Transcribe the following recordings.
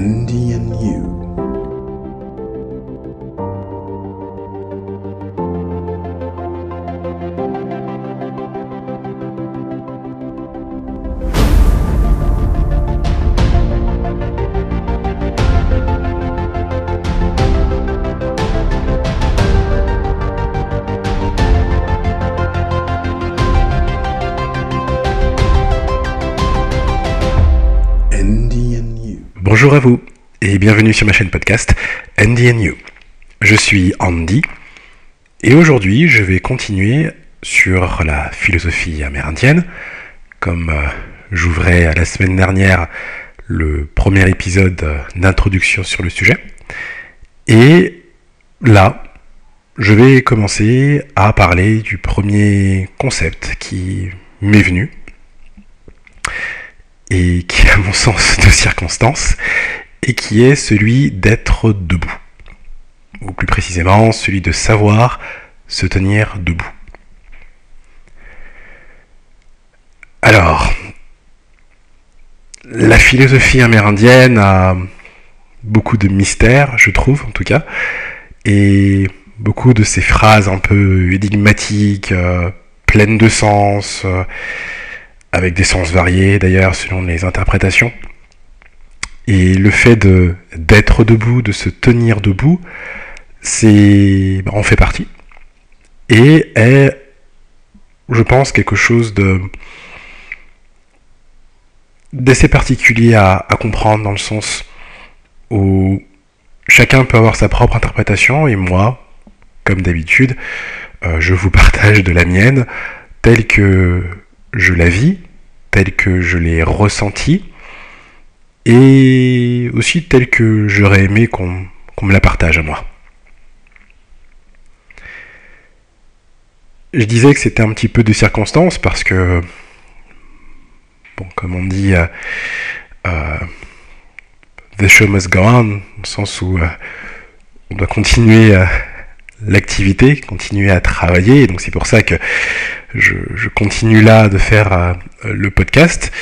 And you. Bonjour à vous et bienvenue sur ma chaîne podcast Andy and You. Je suis Andy et aujourd'hui je vais continuer sur la philosophie amérindienne comme euh, j'ouvrais la semaine dernière le premier épisode euh, d'introduction sur le sujet. Et là, je vais commencer à parler du premier concept qui m'est venu et qui à mon sens de circonstance, et qui est celui d'être debout. Ou plus précisément, celui de savoir se tenir debout. Alors, la philosophie amérindienne a beaucoup de mystères, je trouve en tout cas, et beaucoup de ces phrases un peu énigmatiques, euh, pleines de sens, euh, avec des sens variés d'ailleurs selon les interprétations. Et le fait de d'être debout, de se tenir debout, c'est en fait partie. Et est, je pense, quelque chose de d'assez particulier à, à comprendre dans le sens où chacun peut avoir sa propre interprétation et moi, comme d'habitude, euh, je vous partage de la mienne telle que je la vis, telle que je l'ai ressentie, et aussi telle que j'aurais aimé qu'on me la partage à moi. Je disais que c'était un petit peu de circonstance parce que, bon, comme on dit, euh, euh, the show must go on, dans le sens où euh, on doit continuer l'activité, continuer à travailler, et donc c'est pour ça que je, continue là de faire le podcast,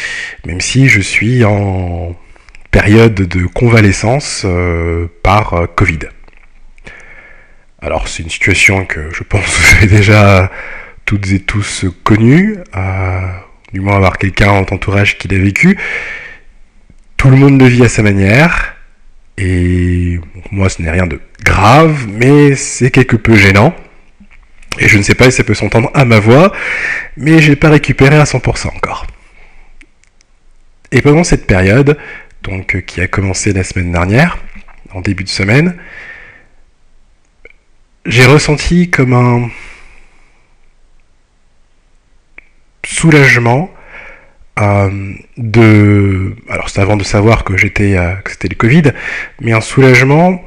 même si je suis en période de convalescence euh, par euh, Covid. Alors c'est une situation que je pense que vous avez déjà toutes et tous connue, euh, du moins avoir quelqu'un en entourage qui l'a vécu. Tout le monde le vit à sa manière, et moi ce n'est rien de grave, mais c'est quelque peu gênant. Et je ne sais pas si ça peut s'entendre à ma voix, mais j'ai pas récupéré à 100% encore. Et pendant cette période, donc euh, qui a commencé la semaine dernière, en début de semaine, j'ai ressenti comme un soulagement euh, de. Alors c'est avant de savoir que j'étais euh, que c'était le Covid, mais un soulagement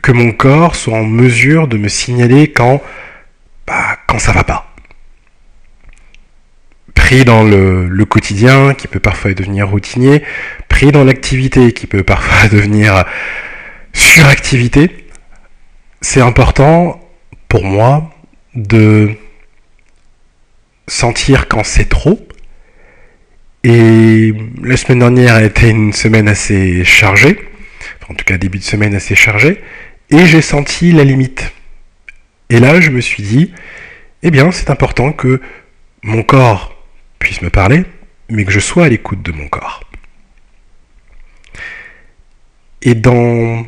que mon corps soit en mesure de me signaler quand bah, quand ça va pas. Pris dans le, quotidien qui peut parfois devenir routinier, pris dans l'activité qui peut parfois devenir suractivité, c'est important pour moi de sentir quand c'est trop. Et la semaine dernière a été une semaine assez chargée, enfin, en tout cas début de semaine assez chargée, et j'ai senti la limite. Et là, je me suis dit, eh bien, c'est important que mon corps puisse me parler, mais que je sois à l'écoute de mon corps. Et dans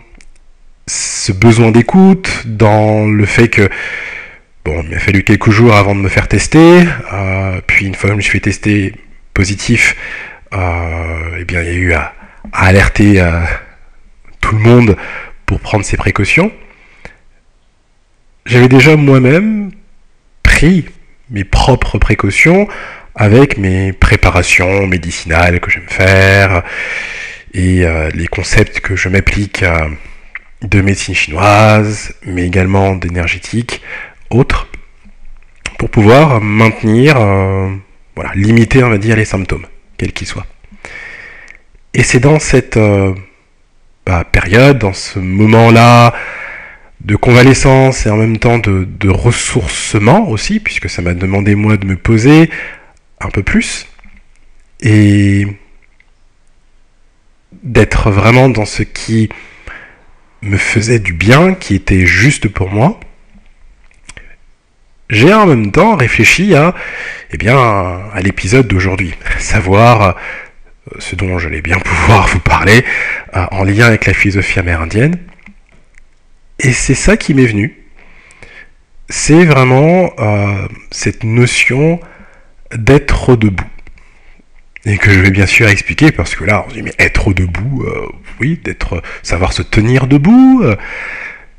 ce besoin d'écoute, dans le fait que bon, il m'a fallu quelques jours avant de me faire tester, euh, puis une fois que je me suis fait tester positif, euh, eh bien il y a eu à, alerter euh, tout le monde pour prendre ses précautions. J'avais déjà moi-même pris mes propres précautions avec mes préparations médicinales que j'aime faire et euh, les concepts que je m'applique euh, de médecine chinoise, mais également d'énergétique, autres, pour pouvoir maintenir, euh, voilà, limiter, on va dire, les symptômes, quels qu'ils soient. Et c'est dans cette bah, période, dans ce moment-là de convalescence et en même temps de ressourcement aussi, puisque ça m'a demandé moi de me poser un peu plus. Et d'être vraiment dans ce qui me faisait du bien, qui était juste pour moi, j'ai en même temps réfléchi à, eh bien, à l'épisode d'aujourd'hui, savoir euh, ce dont j'allais bien pouvoir vous parler euh, en lien avec la philosophie amérindienne. Et c'est ça qui m'est venu. C'est vraiment euh, cette notion d'être debout. Et que je vais bien sûr expliquer parce que là on se dit mais être debout, oui, d'être, savoir se tenir debout,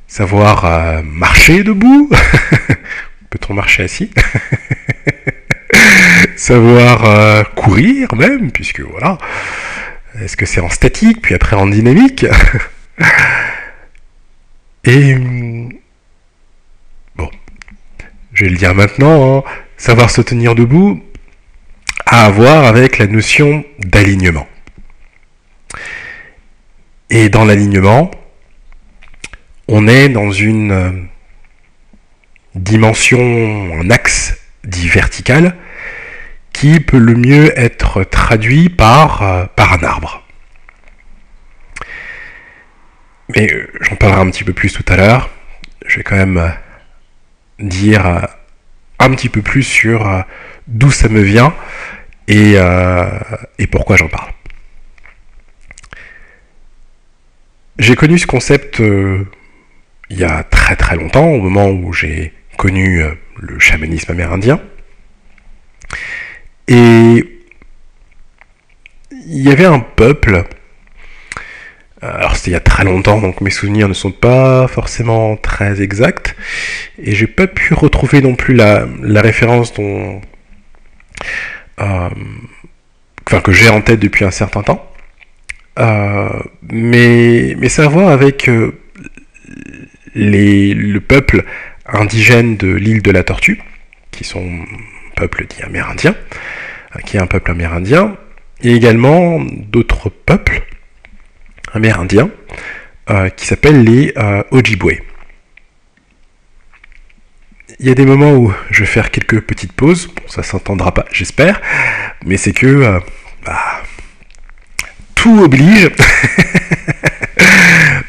savoir marcher debout, Peut-on marcher assis? Savoir euh, courir même, puisque voilà. Est-ce que c'est en statique, puis après en dynamique? Et bon, je vais le dire maintenant, hein. savoir se tenir debout à voir avec la notion d'alignement. Et dans l'alignement, on est dans une dimension, un axe dit vertical, qui peut le mieux être traduit par, euh, par un arbre. Mais euh, j'en parlerai un petit peu plus tout à l'heure. Je vais quand même euh, dire un petit peu plus sur d'où ça me vient et, et pourquoi j'en parle. J'ai connu ce concept il y a très très longtemps, au moment où j'ai connu euh, le chamanisme amérindien. Et il y avait un peuple, euh, alors c'était il y a très longtemps, donc mes souvenirs ne sont pas forcément très exacts, et j'ai pas pu retrouver non plus la, référence dont, euh, enfin, que j'ai en tête depuis un certain temps. mais, mais ça a à voir avec les, le peuple indigènes de l'île de la Tortue, qui sont peuple dit amérindien, euh, qui est un peuple amérindien, et également d'autres peuples amérindiens euh, qui s'appellent les euh, Ojibwe. Il y a des moments où je vais faire quelques petites pauses, bon, ça s'entendra pas, j'espère, mais c'est que bah, tout oblige.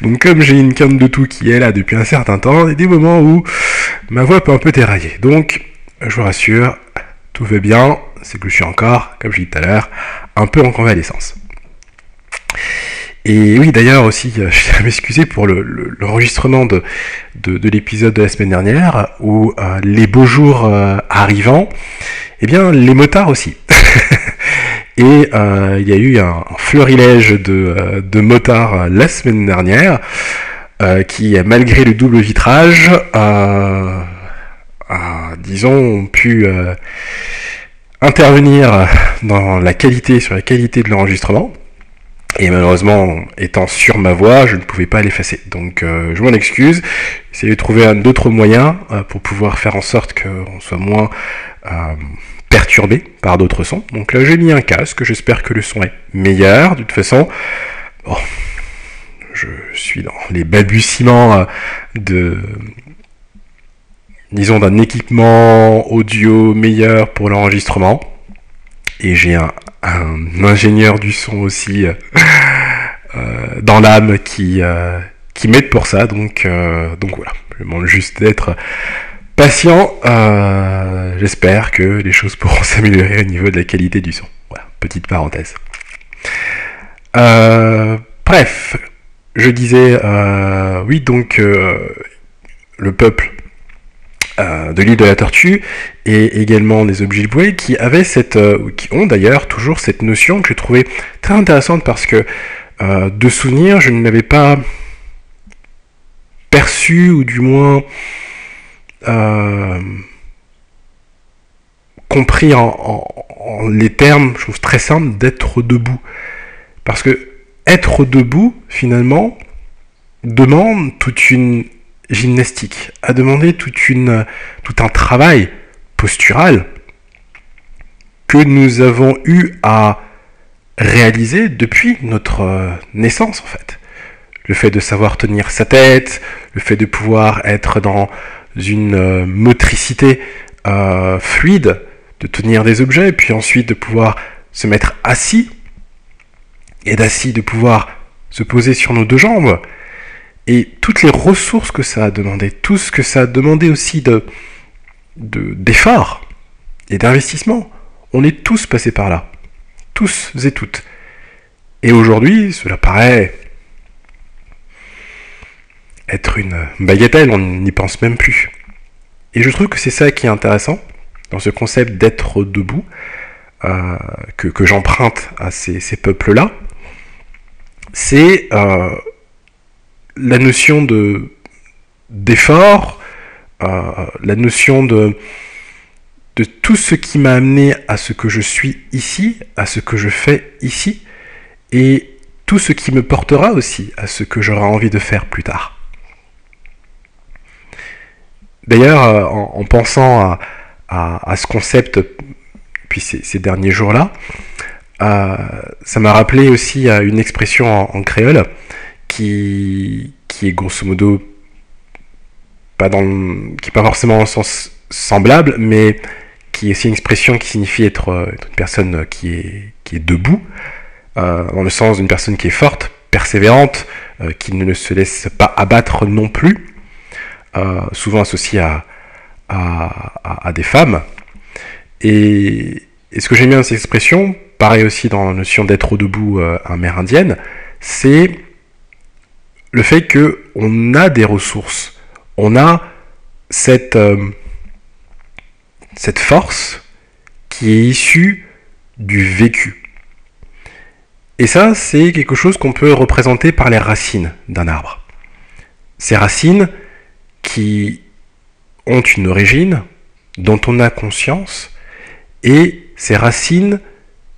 Donc comme j'ai une canne de tout qui est là depuis un certain temps, il y a des moments où ma voix peut un peu dérailler. Donc, je vous rassure, tout va bien, c'est que je suis encore, comme je dit tout à l'heure, un peu en convalescence. Et oui, d'ailleurs aussi, je tiens à m'excuser pour l'enregistrement de, de, l'épisode de la semaine dernière, où euh, les beaux jours euh, arrivant, eh bien, les motards aussi. Et euh, il y a eu un, florilège de, euh, motards euh, la semaine dernière qui, malgré le double vitrage, disons, ont pu intervenir dans la qualité, sur la qualité de l'enregistrement. Et malheureusement, étant sur ma voix, je ne pouvais pas l'effacer. Donc je m'en excuse. Essayez de trouver un autre moyen pour pouvoir faire en sorte qu'on soit moins perturbé par d'autres sons. Donc là, j'ai mis un casque, j'espère que le son est meilleur. De toute façon, bon, je suis dans les balbutiements euh, de disons d'un équipement audio meilleur pour l'enregistrement. Et j'ai un, ingénieur du son aussi euh, euh, dans l'âme qui, qui m'aide pour ça. Donc, donc voilà, je demande juste d'être patient. Euh, j'espère que les choses pourront s'améliorer au niveau de la qualité du son. Voilà, petite parenthèse. Euh, bref, je disais, euh, oui, donc le peuple de l'île de la Tortue et également des Ojibwe qui avaient cette, qui ont d'ailleurs toujours cette notion que j'ai trouvée très intéressante parce que de souvenir, je ne l'avais pas perçu ou du moins euh, compris en, les termes, je trouve très simple, d'être debout. Parce que être debout, finalement, demande toute une gymnastique, a demandé toute une, tout un travail postural que nous avons eu à réaliser depuis notre naissance en fait. Le fait de savoir tenir sa tête, le fait de pouvoir être dans une euh, motricité euh, fluide, de tenir des objets, puis ensuite de pouvoir se mettre assis et d'assis, de pouvoir se poser sur nos deux jambes, et toutes les ressources que ça a demandé, tout ce que ça a demandé aussi de d'efforts et d'investissement. On est tous passés par là, tous et toutes. Et aujourd'hui, cela paraît être une bagatelle, on n'y pense même plus. Et je trouve que c'est ça qui est intéressant dans ce concept d'être debout, euh, que, j'emprunte à ces, peuples-là, c'est euh, la notion de d'effort, euh, la notion de, tout ce qui m'a amené à ce que je suis ici, à ce que je fais ici, et tout ce qui me portera aussi à ce que j'aurai envie de faire plus tard. D'ailleurs, en, pensant à, ce concept, puis ces, derniers jours-là, ça m'a rappelé aussi une expression en créole qui, qui est grosso modo pas dans qui est pas forcément en sens semblable, mais qui est aussi une expression qui signifie être, euh, une personne qui est, qui est debout, euh, dans le sens d'une personne qui est forte, persévérante, euh, qui ne se laisse pas abattre non plus, souvent associée à, à, des femmes. Et, et ce que j'aime bien dans cette expression, pareil aussi dans la notion d'être debout amérindienne, c'est le fait que on a des ressources, on a cette, euh, cette force qui est issue du vécu. Et ça, c'est quelque chose qu'on peut représenter par les racines d'un arbre. Ces racines qui ont une origine, dont on a conscience, et ces racines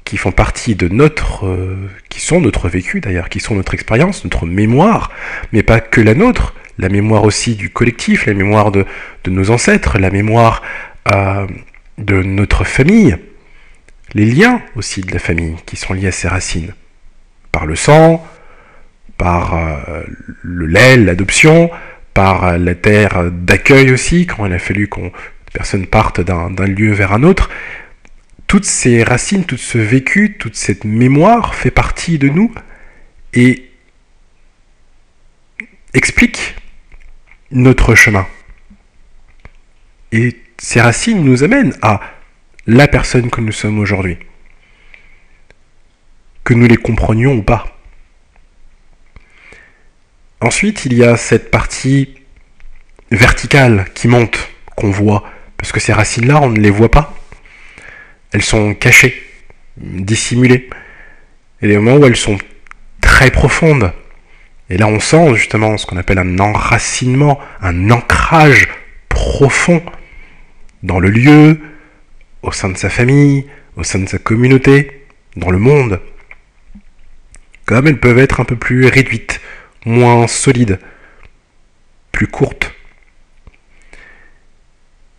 qui font partie de notre, euh, qui sont notre vécu d'ailleurs, qui sont notre expérience, notre mémoire, mais pas que la nôtre, la mémoire aussi du collectif, la mémoire de, nos ancêtres, la mémoire euh, de notre famille, les liens aussi de la famille qui sont liés à ces racines, par le sang, par euh, le lait, l'adoption, par la terre d'accueil aussi, quand il a fallu qu'on personne parte d'un lieu vers un autre, toutes ces racines, tout ce vécu, toute cette mémoire fait partie de nous et explique notre chemin. Et ces racines nous amènent à la personne que nous sommes aujourd'hui. Que nous les comprenions ou pas. Ensuite, il y a cette partie verticale qui monte, qu'on voit, parce que ces racines-là, on ne les voit pas. Elles sont cachées, dissimulées. Et des moments où elles sont très profondes. Et là, on sent justement ce qu'on appelle un enracinement, un ancrage profond dans le lieu, au sein de sa famille, au sein de sa communauté, dans le monde. Comme elles peuvent être un peu plus réduites, moins solides, plus courtes.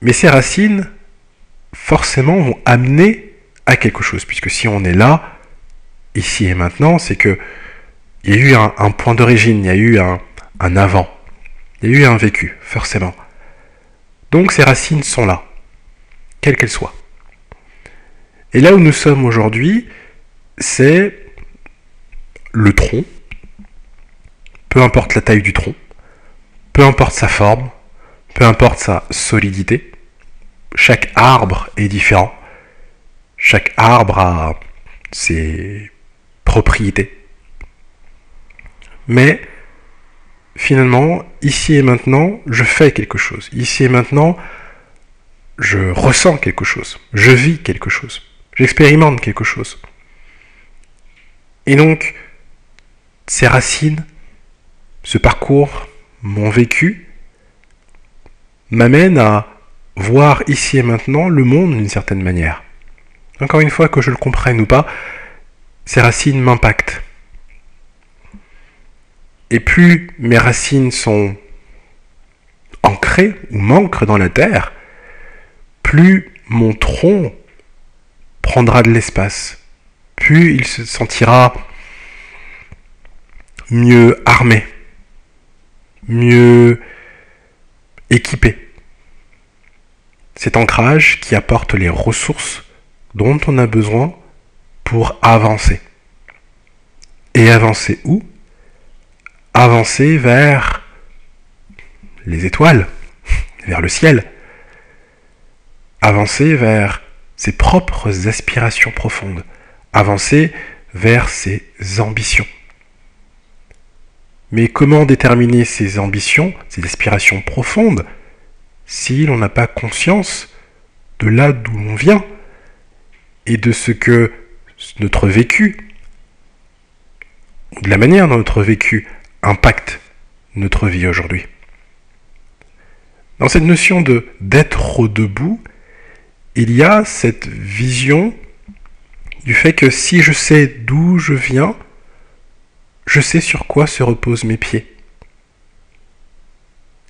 Mais ces racines, forcément vont amener à quelque chose. Puisque si on est là, ici et maintenant, c'est que il y a eu un, point d'origine, il y a eu un, un avant, il y a eu un vécu, forcément. Donc ces racines sont là, quelles qu'elles soient. Et là où nous sommes aujourd'hui, c'est le tronc, peu importe la taille du tronc, peu importe sa forme, peu importe sa solidité, chaque arbre est différent. Chaque arbre a ses propriétés. Mais finalement, ici et maintenant, je fais quelque chose. Ici et maintenant, je ressens quelque chose. Je vis quelque chose. J'expérimente quelque chose. Et donc, ces racines, ce parcours, mon vécu, m'amènent à voir ici et maintenant le monde d'une certaine manière. Encore une fois, que je le comprenne ou pas, ces racines m'impactent. Et plus mes racines sont ancrées ou m'ancrent dans la terre, plus mon tronc prendra de l'espace, plus il se sentira mieux armé, mieux équipé cet ancrage qui apporte les ressources dont on a besoin pour avancer. Et avancer où? Avancer vers les étoiles, vers le ciel. Avancer vers ses propres aspirations profondes. Avancer vers ses ambitions. Mais comment déterminer ses ambitions, ses aspirations profondes, si l'on n'a pas conscience de là d'où l'on vient et de ce que notre vécu, de la manière dont notre vécu impacte notre vie aujourd'hui. Dans cette notion de d'être au debout, il y a cette vision du fait que si je sais d'où je viens, je sais sur quoi se reposent mes pieds.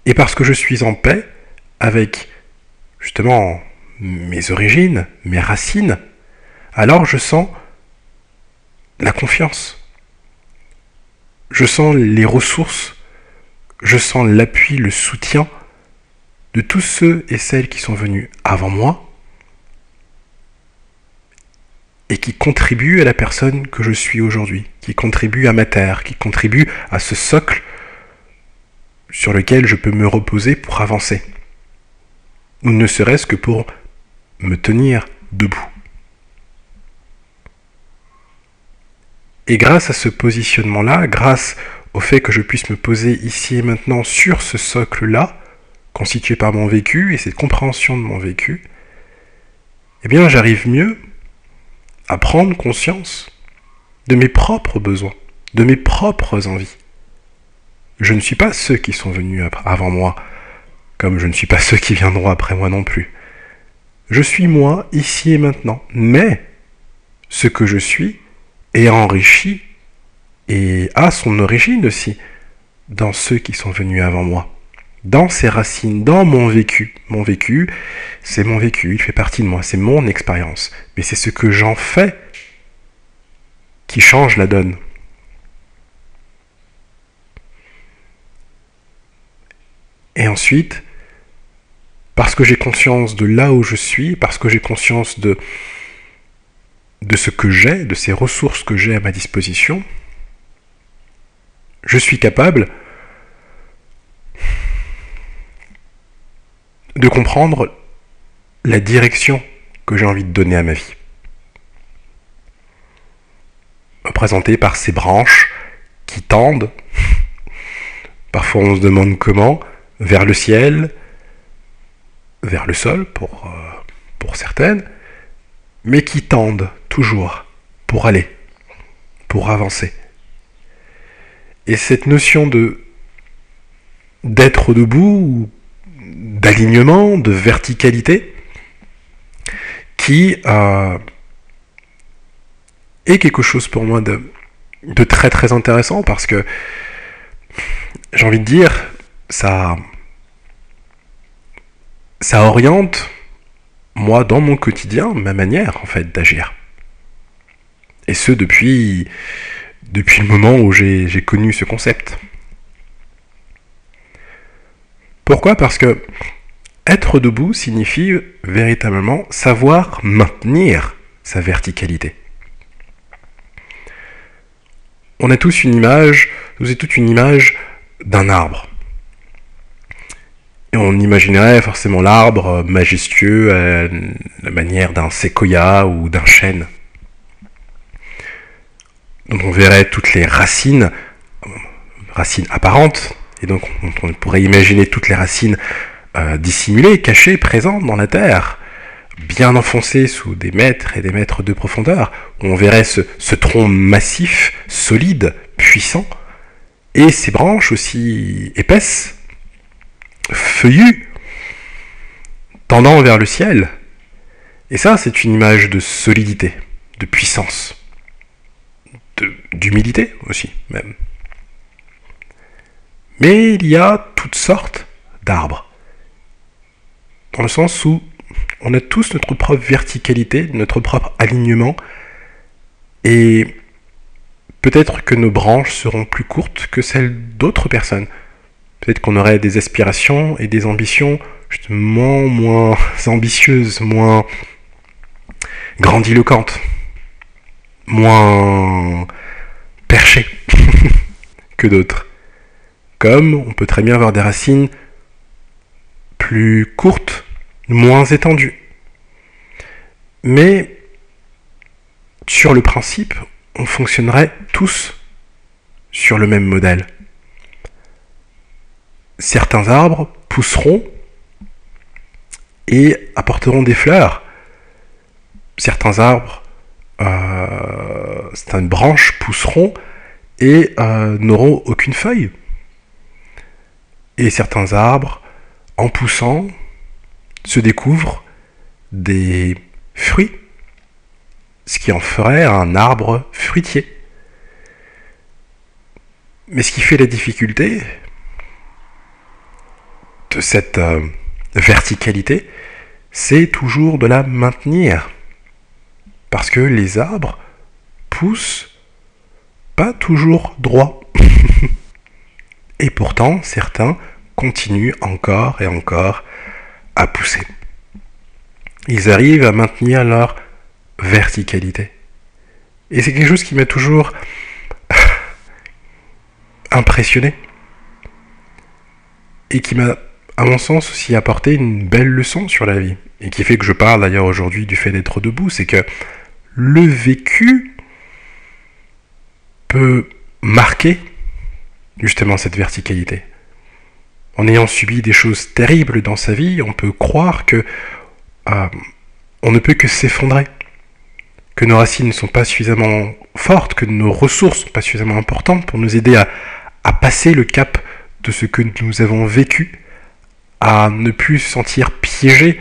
Et parce que je suis en paix avec justement mes origines, mes racines, alors je sens la confiance. Je sens les ressources, je sens l'appui, le soutien de tous ceux et celles qui sont venus avant moi et qui contribuent à la personne que je suis aujourd'hui, qui contribuent à ma terre, qui contribuent à ce socle sur lequel je peux me reposer pour avancer, ou ne serait-ce que pour me tenir debout. Et grâce à ce positionnement-là, grâce au fait que je puisse me poser ici et maintenant sur ce socle-là, constitué par mon vécu et cette compréhension de mon vécu, eh bien j'arrive mieux à prendre conscience de mes propres besoins, de mes propres envies. Je ne suis pas ceux qui sont venus avant moi, comme je ne suis pas ceux qui viendront après moi non plus. Je suis moi ici et maintenant, mais ce que je suis est enrichi et a son origine aussi dans ceux qui sont venus avant moi, dans ses racines, dans mon vécu. Mon vécu, c'est mon vécu, il fait partie de moi, c'est mon expérience, mais c'est ce que j'en fais qui change la donne. Et ensuite, parce que j'ai conscience de là où je suis, parce que j'ai conscience de, ce que j'ai, de ces ressources que j'ai à ma disposition, je suis capable de comprendre la direction que j'ai envie de donner à ma vie. Représentée par ces branches qui tendent, parfois on se demande comment, vers le ciel, vers le sol pour, euh, pour certaines, mais qui tendent toujours pour aller, pour avancer. Et cette notion de d'être debout, d'alignement, de verticalité, qui euh, est quelque chose pour moi de, de très très intéressant parce que j'ai envie de dire, ça, ça oriente, moi, dans mon quotidien, ma manière, en fait, d'agir. Et ce, depuis, depuis le moment où j'ai connu ce concept. Pourquoi? Parce que être debout signifie véritablement savoir maintenir sa verticalité. On a tous une image, nous avons toute une image d'un arbre. On imaginerait forcément l'arbre majestueux à la manière d'un séquoia ou d'un chêne. Donc on verrait toutes les racines, racines apparentes, et donc on pourrait imaginer toutes les racines euh, dissimulées, cachées, présentes dans la terre, bien enfoncées sous des mètres et des mètres de profondeur, on verrait ce tronc massif, solide, puissant, et ses branches aussi épaisses, feuillues, tendant vers le ciel. Et ça, c'est une image de solidité, de puissance, d'humilité aussi, même. Mais il y a toutes sortes d'arbres. Dans le sens où on a tous notre propre verticalité, notre propre alignement, et peut-être que nos branches seront plus courtes que celles d'autres personnes. Peut-être qu'on aurait des aspirations et des ambitions justement moins ambitieuses, moins grandiloquentes, moins perchées que d'autres. Comme on peut très bien avoir des racines plus courtes, moins étendues. Mais sur le principe, on fonctionnerait tous sur le même modèle. Certains arbres pousseront et apporteront des fleurs. Certains arbres, euh, certaines branches pousseront et euh, n'auront aucune feuille. Et certains arbres, en poussant, se découvrent des fruits, ce qui en ferait un arbre fruitier. Mais ce qui fait la difficulté de cette euh, verticalité, c'est toujours de la maintenir. Parce que les arbres poussent pas toujours droit. et pourtant, certains continuent encore et encore à pousser. Ils arrivent à maintenir leur verticalité. Et c'est quelque chose qui m'a toujours impressionné. Et qui m'a, à mon sens, aussi apporté une belle leçon sur la vie. Et qui fait que je parle d'ailleurs aujourd'hui du fait d'être debout. C'est que le vécu peut marquer justement cette verticalité. En ayant subi des choses terribles dans sa vie, on peut croire que euh, on ne peut que s'effondrer, que nos racines ne sont pas suffisamment fortes, que nos ressources ne sont pas suffisamment importantes pour nous aider à, à passer le cap de ce que nous avons vécu, à ne plus se sentir piégé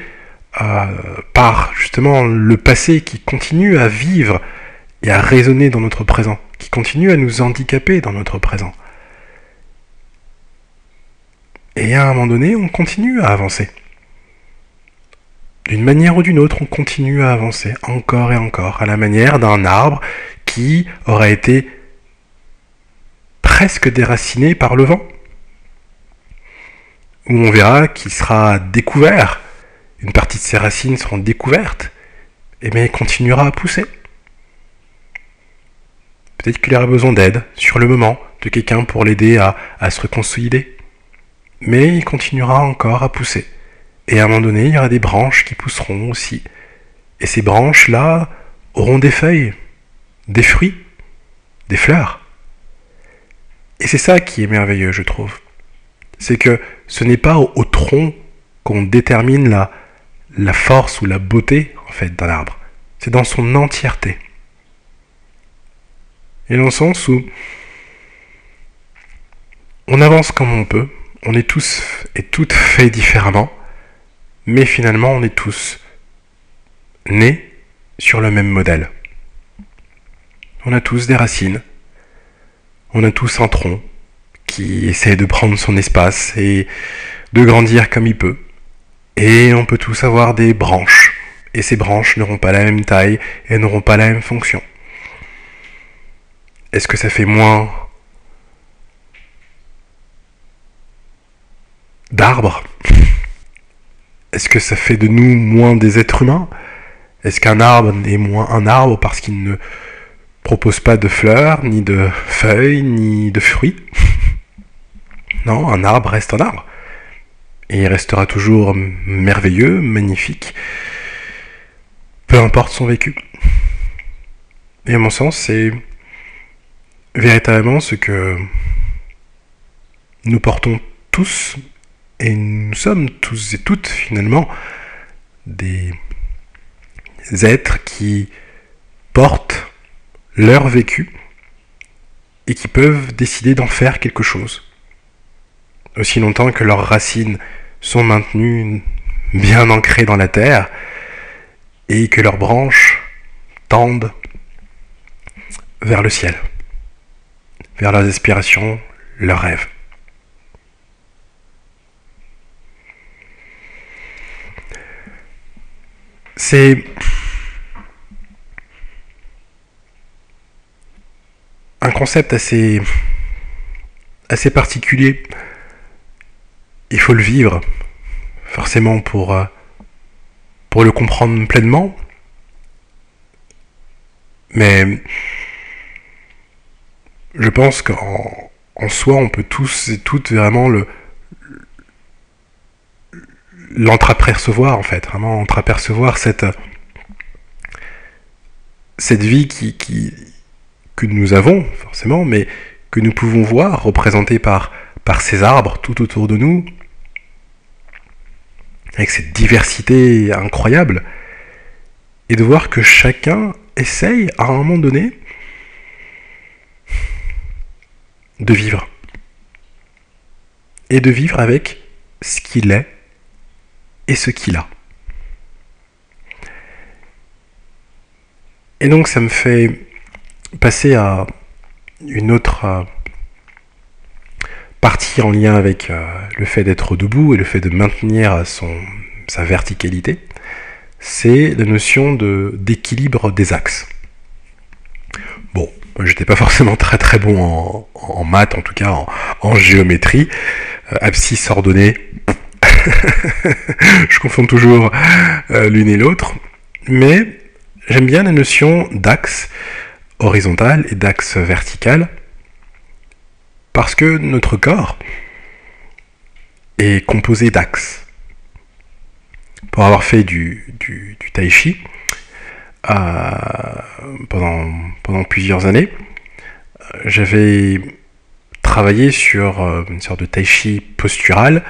euh, par justement le passé qui continue à vivre et à résonner dans notre présent, qui continue à nous handicaper dans notre présent. Et à un moment donné, on continue à avancer. D'une manière ou d'une autre, on continue à avancer encore et encore, à la manière d'un arbre qui aurait été presque déraciné par le vent. Où on verra qu'il sera découvert, une partie de ses racines seront découvertes, et mais il continuera à pousser. Peut-être qu'il aura besoin d'aide sur le moment, de quelqu'un pour l'aider à, à se reconsolider. Mais il continuera encore à pousser. Et à un moment donné, il y aura des branches qui pousseront aussi. Et ces branches-là auront des feuilles, des fruits, des fleurs. Et c'est ça qui est merveilleux, je trouve. C'est que ce n'est pas au, tronc qu'on détermine la, la force ou la beauté, en fait, d'un arbre. C'est dans son entièreté. Et dans le sens où on avance comme on peut, on est tous et toutes faits différemment, mais finalement on est tous nés sur le même modèle. On a tous des racines, on a tous un tronc qui essaie de prendre son espace et de grandir comme il peut. Et on peut tous avoir des branches. Et ces branches n'auront pas la même taille et n'auront pas la même fonction. Est-ce que ça fait moins d'arbres? Est-ce que ça fait de nous moins des êtres humains? Est-ce qu'un arbre est moins un arbre parce qu'il ne propose pas de fleurs, ni de feuilles, ni de fruits? non, un arbre reste un arbre. Et il restera toujours merveilleux, magnifique, peu importe son vécu. Et à mon sens, c'est véritablement ce que nous portons tous, et nous sommes tous et toutes finalement des êtres qui portent leur vécu et qui peuvent décider d'en faire quelque chose. Aussi longtemps que leurs racines sont maintenues bien ancrées dans la terre et que leurs branches tendent vers le ciel, vers leurs aspirations, leurs rêves. C'est un concept assez, assez particulier. Il faut le vivre, forcément, pour, euh, pour le comprendre pleinement. Mais je pense qu'en en soi, on peut tous et toutes vraiment le l'entreapercevoir en fait, vraiment entreapercevoir cette cette vie qui, que nous avons forcément, mais que nous pouvons voir représentée par ces arbres tout autour de nous, avec cette diversité incroyable, et de voir que chacun essaye à un moment donné de vivre. Et de vivre avec ce qu'il est et ce qu'il a. Et donc ça me fait passer à une autre partie en lien avec euh, le fait d'être debout et le fait de maintenir sa verticalité, c'est la notion d'équilibre des axes. Bon, j'étais pas forcément très très bon en, en maths, en tout cas en, géométrie. Euh, abscisse ordonnée, je confonds toujours euh, l'une et l'autre. Mais j'aime bien la notion d'axe horizontal et d'axe vertical parce que notre corps est composé d'axes. Pour avoir fait du, tai chi euh, pendant, pendant plusieurs années, j'avais travaillé sur euh, une sorte de tai chi postural,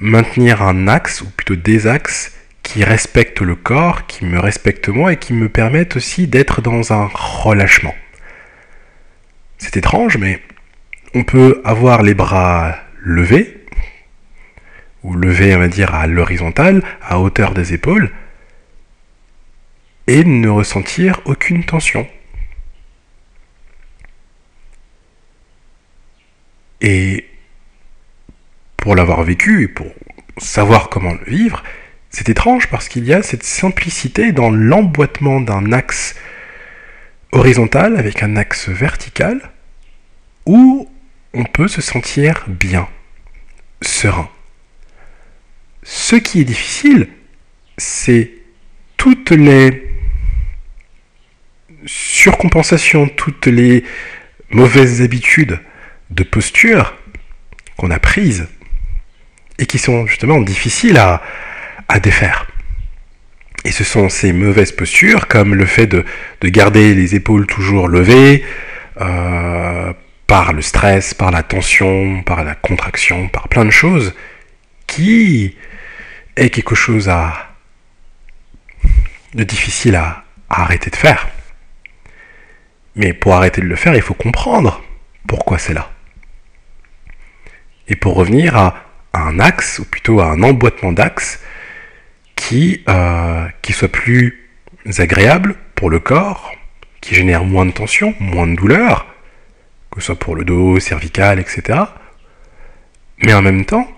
maintenir un axe, ou plutôt des axes, qui respectent le corps, qui me respectent moi et qui me permettent aussi d'être dans un relâchement. C'est étrange, mais on peut avoir les bras levés, ou levés, on va dire, à l'horizontale, à hauteur des épaules, et ne ressentir aucune tension. Et pour l'avoir vécu et pour savoir comment le vivre, c'est étrange parce qu'il y a cette simplicité dans l'emboîtement d'un axe horizontal avec un axe vertical où on peut se sentir bien, serein. Ce qui est difficile, c'est toutes les surcompensations, toutes les mauvaises habitudes de posture qu'on a prises et qui sont justement difficiles à, défaire. Et ce sont ces mauvaises postures, comme le fait de, garder les épaules toujours levées, euh, par le stress, par la tension, par la contraction, par plein de choses, qui est quelque chose de difficile à, arrêter de faire. Mais pour arrêter de le faire, il faut comprendre pourquoi c'est là. Et pour revenir à, un axe, ou plutôt à un emboîtement d'axes, qui, euh, qui soit plus agréable pour le corps, qui génère moins de tension, moins de douleur, que ce soit pour le dos, cervical, etc. Mais en même temps,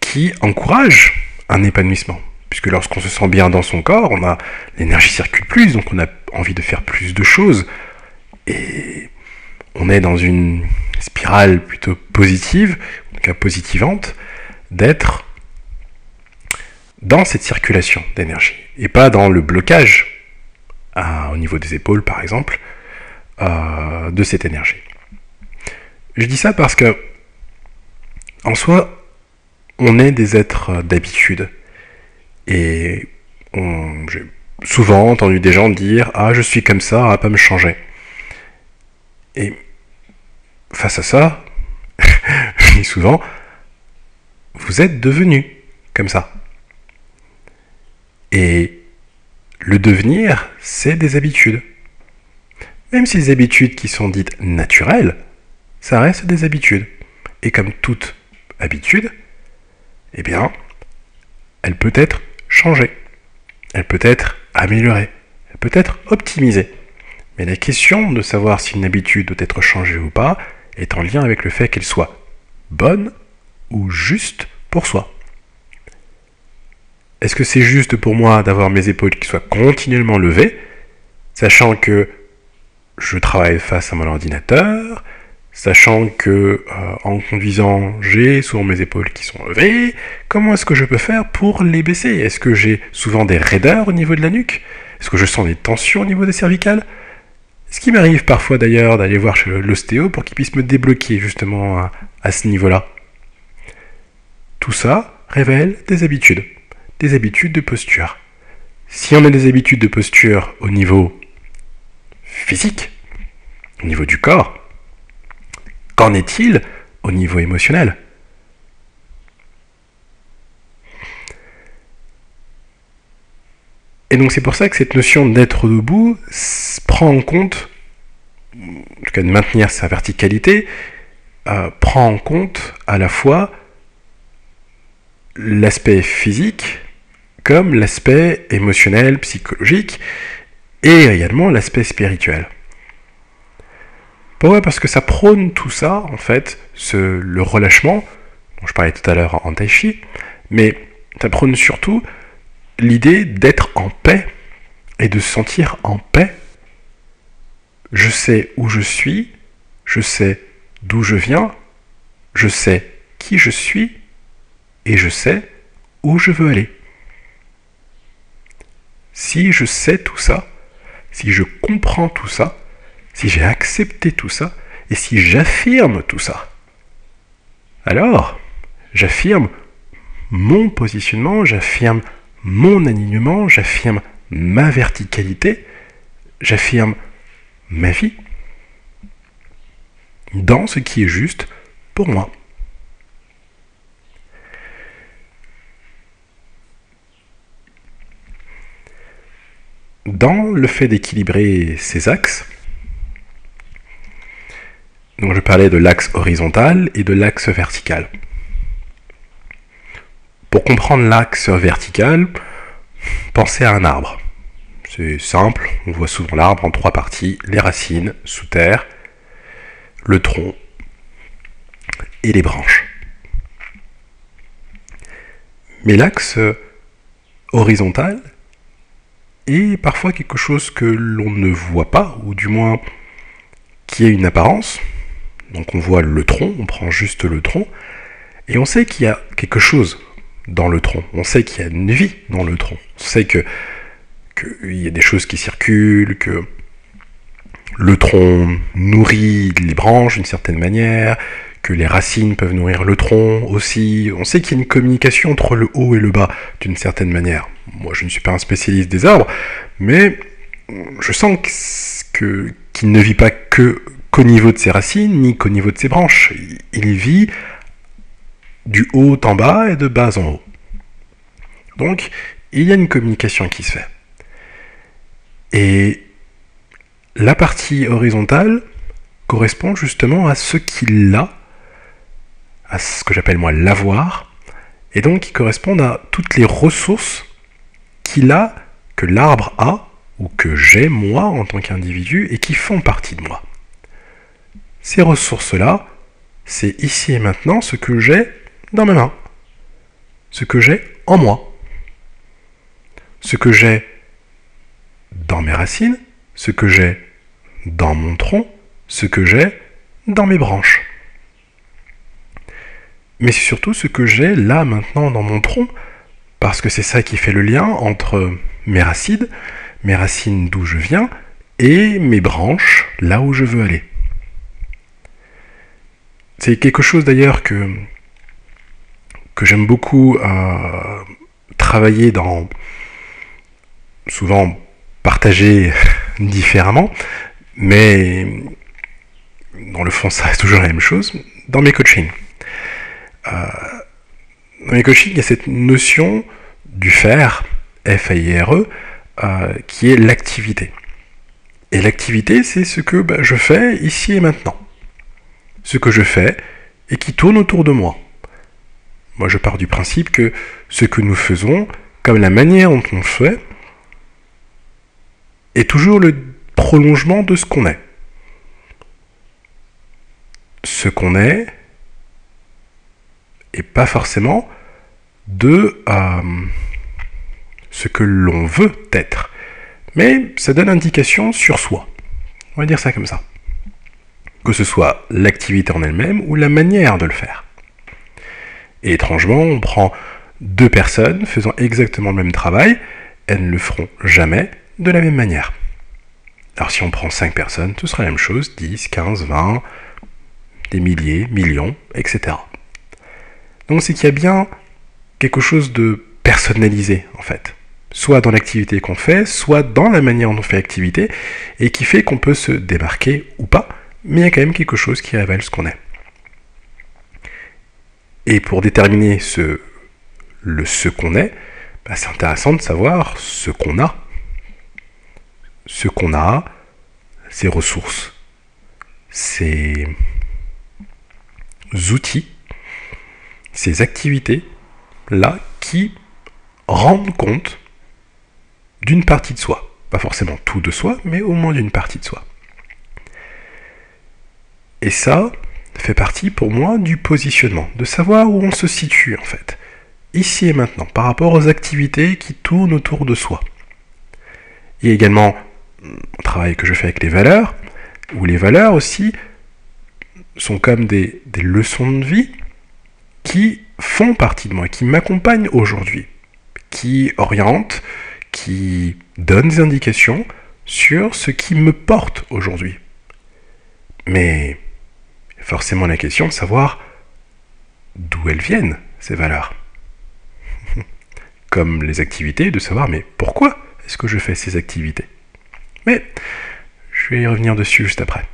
qui encourage un épanouissement? Puisque lorsqu'on se sent bien dans son corps, on a l'énergie circule plus, donc on a envie de faire plus de choses. Et on est dans une spirale plutôt positive, en tout cas positivante, d'être dans cette circulation d'énergie. Et pas dans le blocage, au niveau des épaules par exemple, euh, de cette énergie. Je dis ça parce que, en soi, on est des êtres d'habitude. Et j'ai souvent entendu des gens dire Ah, je suis comme ça, ça va pas me changer. Et face à ça, je dis souvent Vous êtes devenu comme ça. Et le devenir, c'est des habitudes. Même si les habitudes qui sont dites naturelles, ça reste des habitudes. Et comme toute habitude, eh bien, elle peut être changée, elle peut être améliorée, elle peut être optimisée. Mais la question de savoir si une habitude doit être changée ou pas est en lien avec le fait qu'elle soit bonne ou juste pour soi. Est-ce que c'est juste pour moi d'avoir mes épaules qui soient continuellement levées, sachant que je travaille face à mon ordinateur, sachant que euh, en conduisant, j'ai souvent mes épaules qui sont levées. Comment est-ce que je peux faire pour les baisser? Est-ce que j'ai souvent des raideurs au niveau de la nuque? Est-ce que je sens des tensions au niveau des cervicales? Ce qui m'arrive parfois d'ailleurs d'aller voir chez l'ostéo pour qu'il puisse me débloquer justement à, à ce niveau-là. Tout ça révèle des habitudes, des habitudes de posture. Si on a des habitudes de posture au niveau physique, au niveau du corps, qu'en est-il au niveau émotionnel? Et donc c'est pour ça que cette notion d'être debout prend en compte, en tout cas de maintenir sa verticalité, euh, prend en compte à la fois l'aspect physique comme l'aspect émotionnel, psychologique et également l'aspect spirituel. Pourquoi Parce que ça prône tout ça, en fait, le relâchement, dont je parlais tout à l'heure en tai chi, mais ça prône surtout l'idée d'être en paix et de se sentir en paix. Je sais où je suis, je sais d'où je viens, je sais qui je suis et je sais où je veux aller. Si je sais tout ça, si je comprends tout ça, si j'ai accepté tout ça, et si j'affirme tout ça, alors j'affirme mon positionnement, j'affirme mon alignement, j'affirme ma verticalité, j'affirme ma vie dans ce qui est juste pour moi. Dans le fait d'équilibrer ces axes, donc je parlais de l'axe horizontal et de l'axe vertical. Pour comprendre l'axe vertical, pensez à un arbre. C'est simple, on voit souvent l'arbre en trois parties, les racines sous terre, le tronc et les branches. Mais l'axe horizontal est parfois quelque chose que l'on ne voit pas, ou du moins qui a une apparence. Donc on voit le tronc, on prend juste le tronc, et on sait qu'il y a quelque chose dans le tronc. On sait qu'il y a une vie dans le tronc. On sait que qu'il y a des choses qui circulent, que le tronc nourrit les branches d'une certaine manière, que les racines peuvent nourrir le tronc aussi. On sait qu'il y a une communication entre le haut et le bas d'une certaine manière. Moi, je ne suis pas un spécialiste des arbres, mais je sens qu'il ne vit pas que niveau de ses racines, ni qu'au niveau de ses branches. Il vit du haut en bas et de bas en haut. Donc, il y a une communication qui se fait. Et la partie horizontale correspond justement à ce qu'il a, à ce que j'appelle moi l'avoir, et donc qui correspondent à toutes les ressources qu'il a, que l'arbre a, ou que j'ai moi en tant qu'individu, et qui font partie de moi. Ces ressources-là, c'est ici et maintenant ce que j'ai dans mes mains, ce que j'ai en moi, ce que j'ai dans mes racines, ce que j'ai dans mon tronc, ce que j'ai dans mes branches. Mais c'est surtout ce que j'ai là maintenant dans mon tronc, parce que c'est ça qui fait le lien entre mes racines, mes racines d'où je viens, et mes branches là où je veux aller. C'est quelque chose d'ailleurs que, j'aime beaucoup euh, travailler dans, souvent partager différemment, mais dans le fond ça reste toujours la même chose, dans mes coachings. Euh, dans mes coachings, il y a cette notion du faire, F-A-I-R-E, euh, qui est l'activité. Et l'activité, c'est ce que bah, je fais ici et maintenant. Ce que je fais et qui tourne autour de moi. Moi, je pars du principe que ce que nous faisons, comme la manière dont on le fait, est toujours le prolongement de ce qu'on est. Ce qu'on est, et pas forcément de euh, ce que l'on veut être. Mais ça donne indication sur soi. On va dire ça comme ça. Que ce soit l'activité en elle-même ou la manière de le faire. Et étrangement, on prend deux personnes faisant exactement le même travail, elles ne le feront jamais de la même manière. Alors si on prend 5 personnes, ce sera la même chose, 10, 15, 20, des milliers, millions, etc. Donc c'est qu'il y a bien quelque chose de personnalisé en fait. Soit dans l'activité qu'on fait, soit dans la manière dont on fait l'activité, et qui fait qu'on peut se démarquer ou pas, mais il y a quand même quelque chose qui révèle ce qu'on est. Et pour déterminer ce, le ce qu'on est, bah, c'est intéressant de savoir ce qu'on a. Ce qu'on a, ses ressources, ses outils, ces activités-là qui rendent compte d'une partie de soi. Pas forcément tout de soi, mais au moins d'une partie de soi. Et ça fait partie pour moi du positionnement, de savoir où on se situe en fait, ici et maintenant, par rapport aux activités qui tournent autour de soi. Il y a également un travail que je fais avec les valeurs, où les valeurs aussi sont comme des, leçons de vie qui font partie de moi, qui m'accompagnent aujourd'hui, qui orientent, qui donnent des indications sur ce qui me porte aujourd'hui. Mais forcément la question de savoir d'où elles viennent, ces valeurs. Comme les activités, de savoir mais pourquoi est-ce que je fais ces activités? Mais je vais y revenir dessus juste après.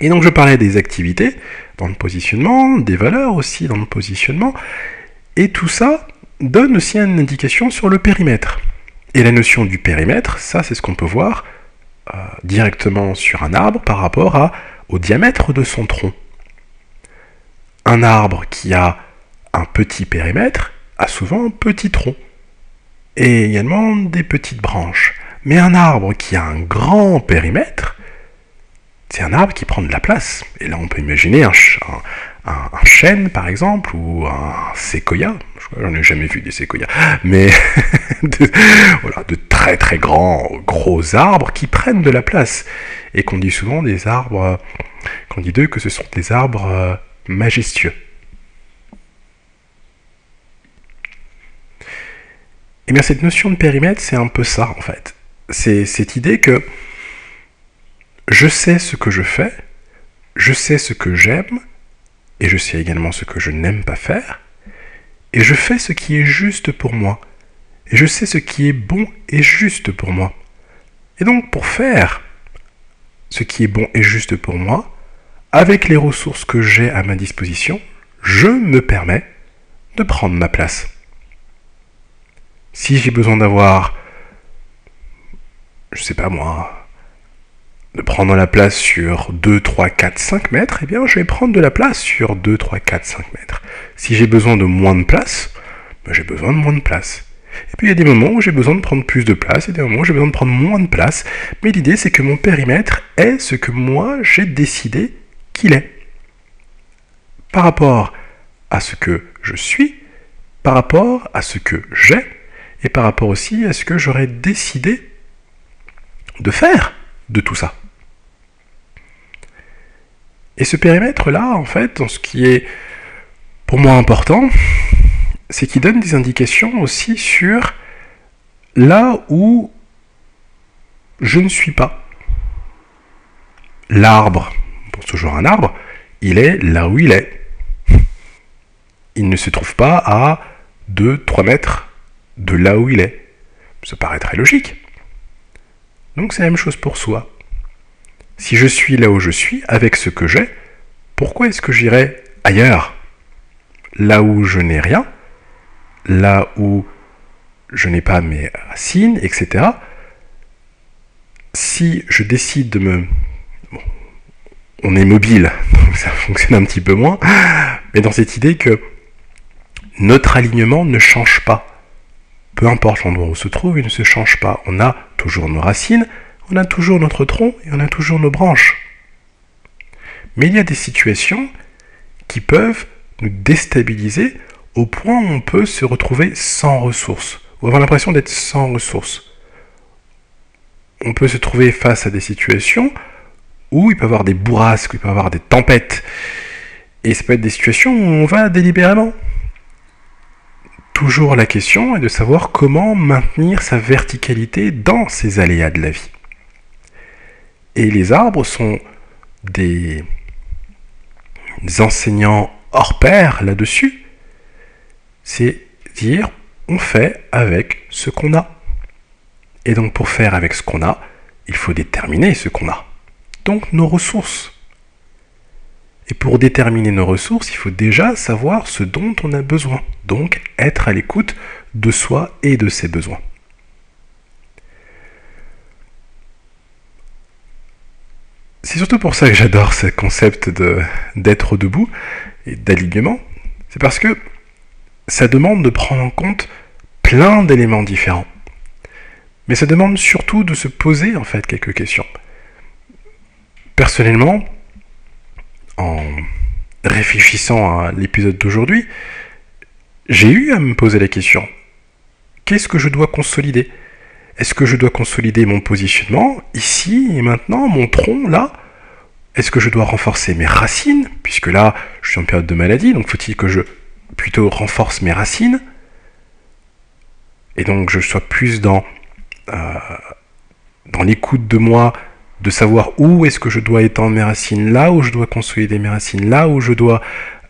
Et donc je parlais des activités dans le positionnement, des valeurs aussi dans le positionnement, et tout ça donne aussi une indication sur le périmètre. Et la notion du périmètre, ça c'est ce qu'on peut voir euh, directement sur un arbre par rapport à, au diamètre de son tronc. Un arbre qui a un petit périmètre a souvent un petit tronc et également des petites branches. Mais un arbre qui a un grand périmètre, c'est un arbre qui prend de la place. Et là, on peut imaginer un, chêne, par exemple, ou un séquoia. J'en ai jamais vu des séquoias. Mais de, voilà, de très très grands, gros arbres qui prennent de la place. Et qu'on dit souvent des arbres, qu'on dit d'eux que ce sont des arbres euh, majestueux. Et eh bien cette notion de périmètre, c'est un peu ça en fait. C'est cette idée que je sais ce que je fais, je sais ce que j'aime, et je sais également ce que je n'aime pas faire, et je fais ce qui est juste pour moi, et je sais ce qui est bon et juste pour moi. Et donc pour faire ce qui est bon et juste pour moi, avec les ressources que j'ai à ma disposition, je me permets de prendre ma place. Si j'ai besoin d'avoir, je sais pas moi, de prendre la place sur 2, 3, 4, 5 mètres, eh bien je vais prendre de la place sur 2, 3, 4, 5 mètres. Si j'ai besoin de moins de place, ben j'ai besoin de moins de place. Et puis il y a des moments où j'ai besoin de prendre plus de place, et des moments où j'ai besoin de prendre moins de place. Mais l'idée c'est que mon périmètre est ce que moi j'ai décidé qu'il est. Par rapport à ce que je suis, par rapport à ce que j'ai, et par rapport aussi à ce que j'aurais décidé de faire de tout ça. Et ce périmètre-là, en fait, ce qui est pour moi important, c'est qu'il donne des indications aussi sur là où je ne suis pas. L'arbre, pour toujours un arbre, il est là où il est. Il ne se trouve pas à 2-3 mètres de là où il est. Ça paraît très logique. Donc c'est la même chose pour soi. Si je suis là où je suis, avec ce que j'ai, pourquoi est-ce que j'irai ailleurs? Là où je n'ai rien, là où je n'ai pas mes racines, etc. Si je décide de me... on est mobile, donc ça fonctionne un petit peu moins, mais dans cette idée que notre alignement ne change pas peu importe l'endroit où on se trouve, il ne se change pas. On a toujours nos racines, on a toujours notre tronc et on a toujours nos branches. Mais il y a des situations qui peuvent nous déstabiliser au point où on peut se retrouver sans ressources, ou avoir l'impression d'être sans ressources. On peut se trouver face à des situations où il peut y avoir des bourrasques, il peut y avoir des tempêtes. Et ça peut être des situations où on va délibérément toujours la question est de savoir comment maintenir sa verticalité dans ces aléas de la vie. Et les arbres sont des, enseignants hors pair là-dessus. C'est dire, on fait avec ce qu'on a. Et donc pour faire avec ce qu'on a, il faut déterminer ce qu'on a. Donc nos ressources. Et pour déterminer nos ressources, il faut déjà savoir ce dont on a besoin. Donc être à l'écoute de soi et de ses besoins. C'est surtout pour ça que j'adore ce concept d'être debout et d'alignement. C'est parce que ça demande de prendre en compte plein d'éléments différents. Mais ça demande surtout de se poser en fait quelques questions. Personnellement, en réfléchissant à l'épisode d'aujourd'hui, j'ai eu à me poser la question qu'est-ce que je dois consolider? Est-ce que je dois consolider mon positionnement ici et maintenant, mon tronc là? Est-ce que je dois renforcer mes racines? Puisque là, je suis en période de maladie, donc faut-il que je plutôt renforce mes racines? Et donc je sois plus dans, euh, dans l'écoute de moi, de savoir où est-ce que je dois étendre mes racines, là où je dois consolider mes racines, là où je dois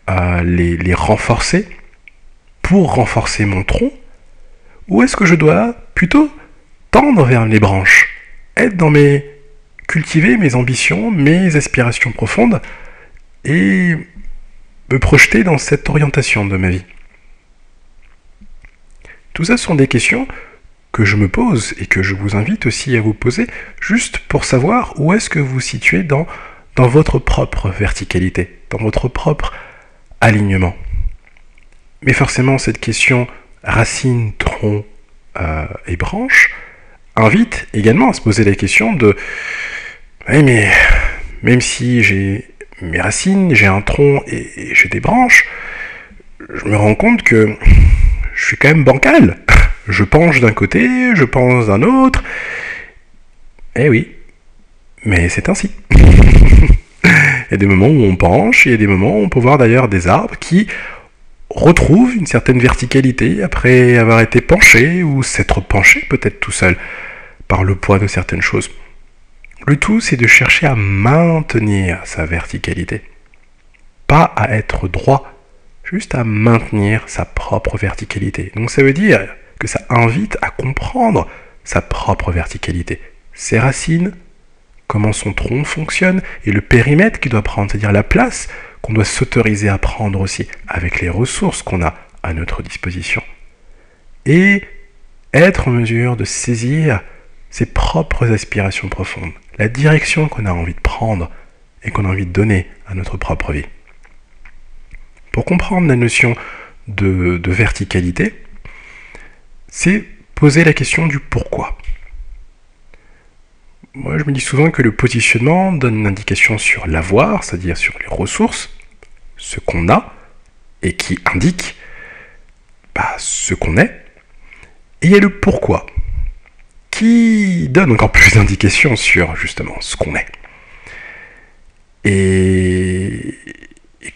euh, les renforcer pour renforcer mon tronc, ou est-ce que je dois plutôt tendre vers les branches, être dans mes cultiver mes ambitions, mes aspirations profondes et me projeter dans cette orientation de ma vie. Tout ça sont des questions que je me pose et que je vous invite aussi à vous poser juste pour savoir où est-ce que vous vous situez dans, votre propre verticalité, dans votre propre alignement. Mais forcément, cette question racine, tronc euh, et branche invite également à se poser la question de oui, mais même si j'ai mes racines, j'ai un tronc et j'ai des branches, je me rends compte que je suis quand même bancal. Je penche d'un côté, je pense d'un autre. Eh oui, mais c'est ainsi. il y a des moments où on penche, il y a des moments où on peut voir d'ailleurs des arbres qui retrouvent une certaine verticalité après avoir été penchés ou s'être penchés peut-être tout seul le poids de certaines choses. Le tout, c'est de chercher à maintenir sa verticalité, pas à être droit juste à maintenir sa propre verticalité. Donc ça veut dire que ça invite à comprendre sa propre verticalité, ses racines, comment son tronc fonctionne et le périmètre qu'il doit prendre, c'est-à-dire la place qu'on doit s'autoriser à prendre aussi avec les ressources qu'on a à notre disposition. Et être en mesure de saisir ses propres aspirations profondes, la direction qu'on a envie de prendre et qu'on a envie de donner à notre propre vie. Pour comprendre la notion de, verticalité, c'est poser la question du pourquoi. Moi, je me dis souvent que le positionnement donne une indication sur l'avoir, c'est-à-dire sur les ressources, ce qu'on a, et qui indique bah, ce qu'on est. Et il y a le pourquoi, qui donne encore plus d'indications sur justement ce qu'on est. Et,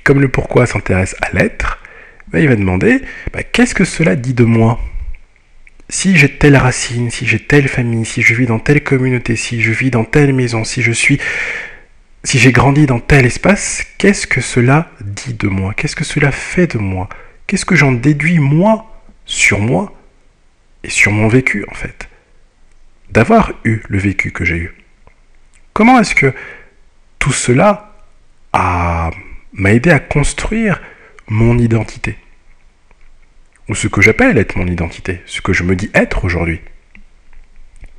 comme le pourquoi s'intéresse à l'être, bah, il va demander bah, qu'est-ce que cela dit de moi? Si j'ai telle racine, si j'ai telle famille, si je vis dans telle communauté, si je vis dans telle maison, si je suis. Si j'ai grandi dans tel espace, qu'est-ce que cela dit de moi? Qu'est-ce que cela fait de moi? Qu'est-ce que j'en déduis moi sur moi et sur mon vécu en fait? D'avoir eu le vécu que j'ai eu. Comment est-ce que tout cela m'a aidé à construire mon identité? Ou ce que j'appelle être mon identité, ce que je me dis être aujourd'hui.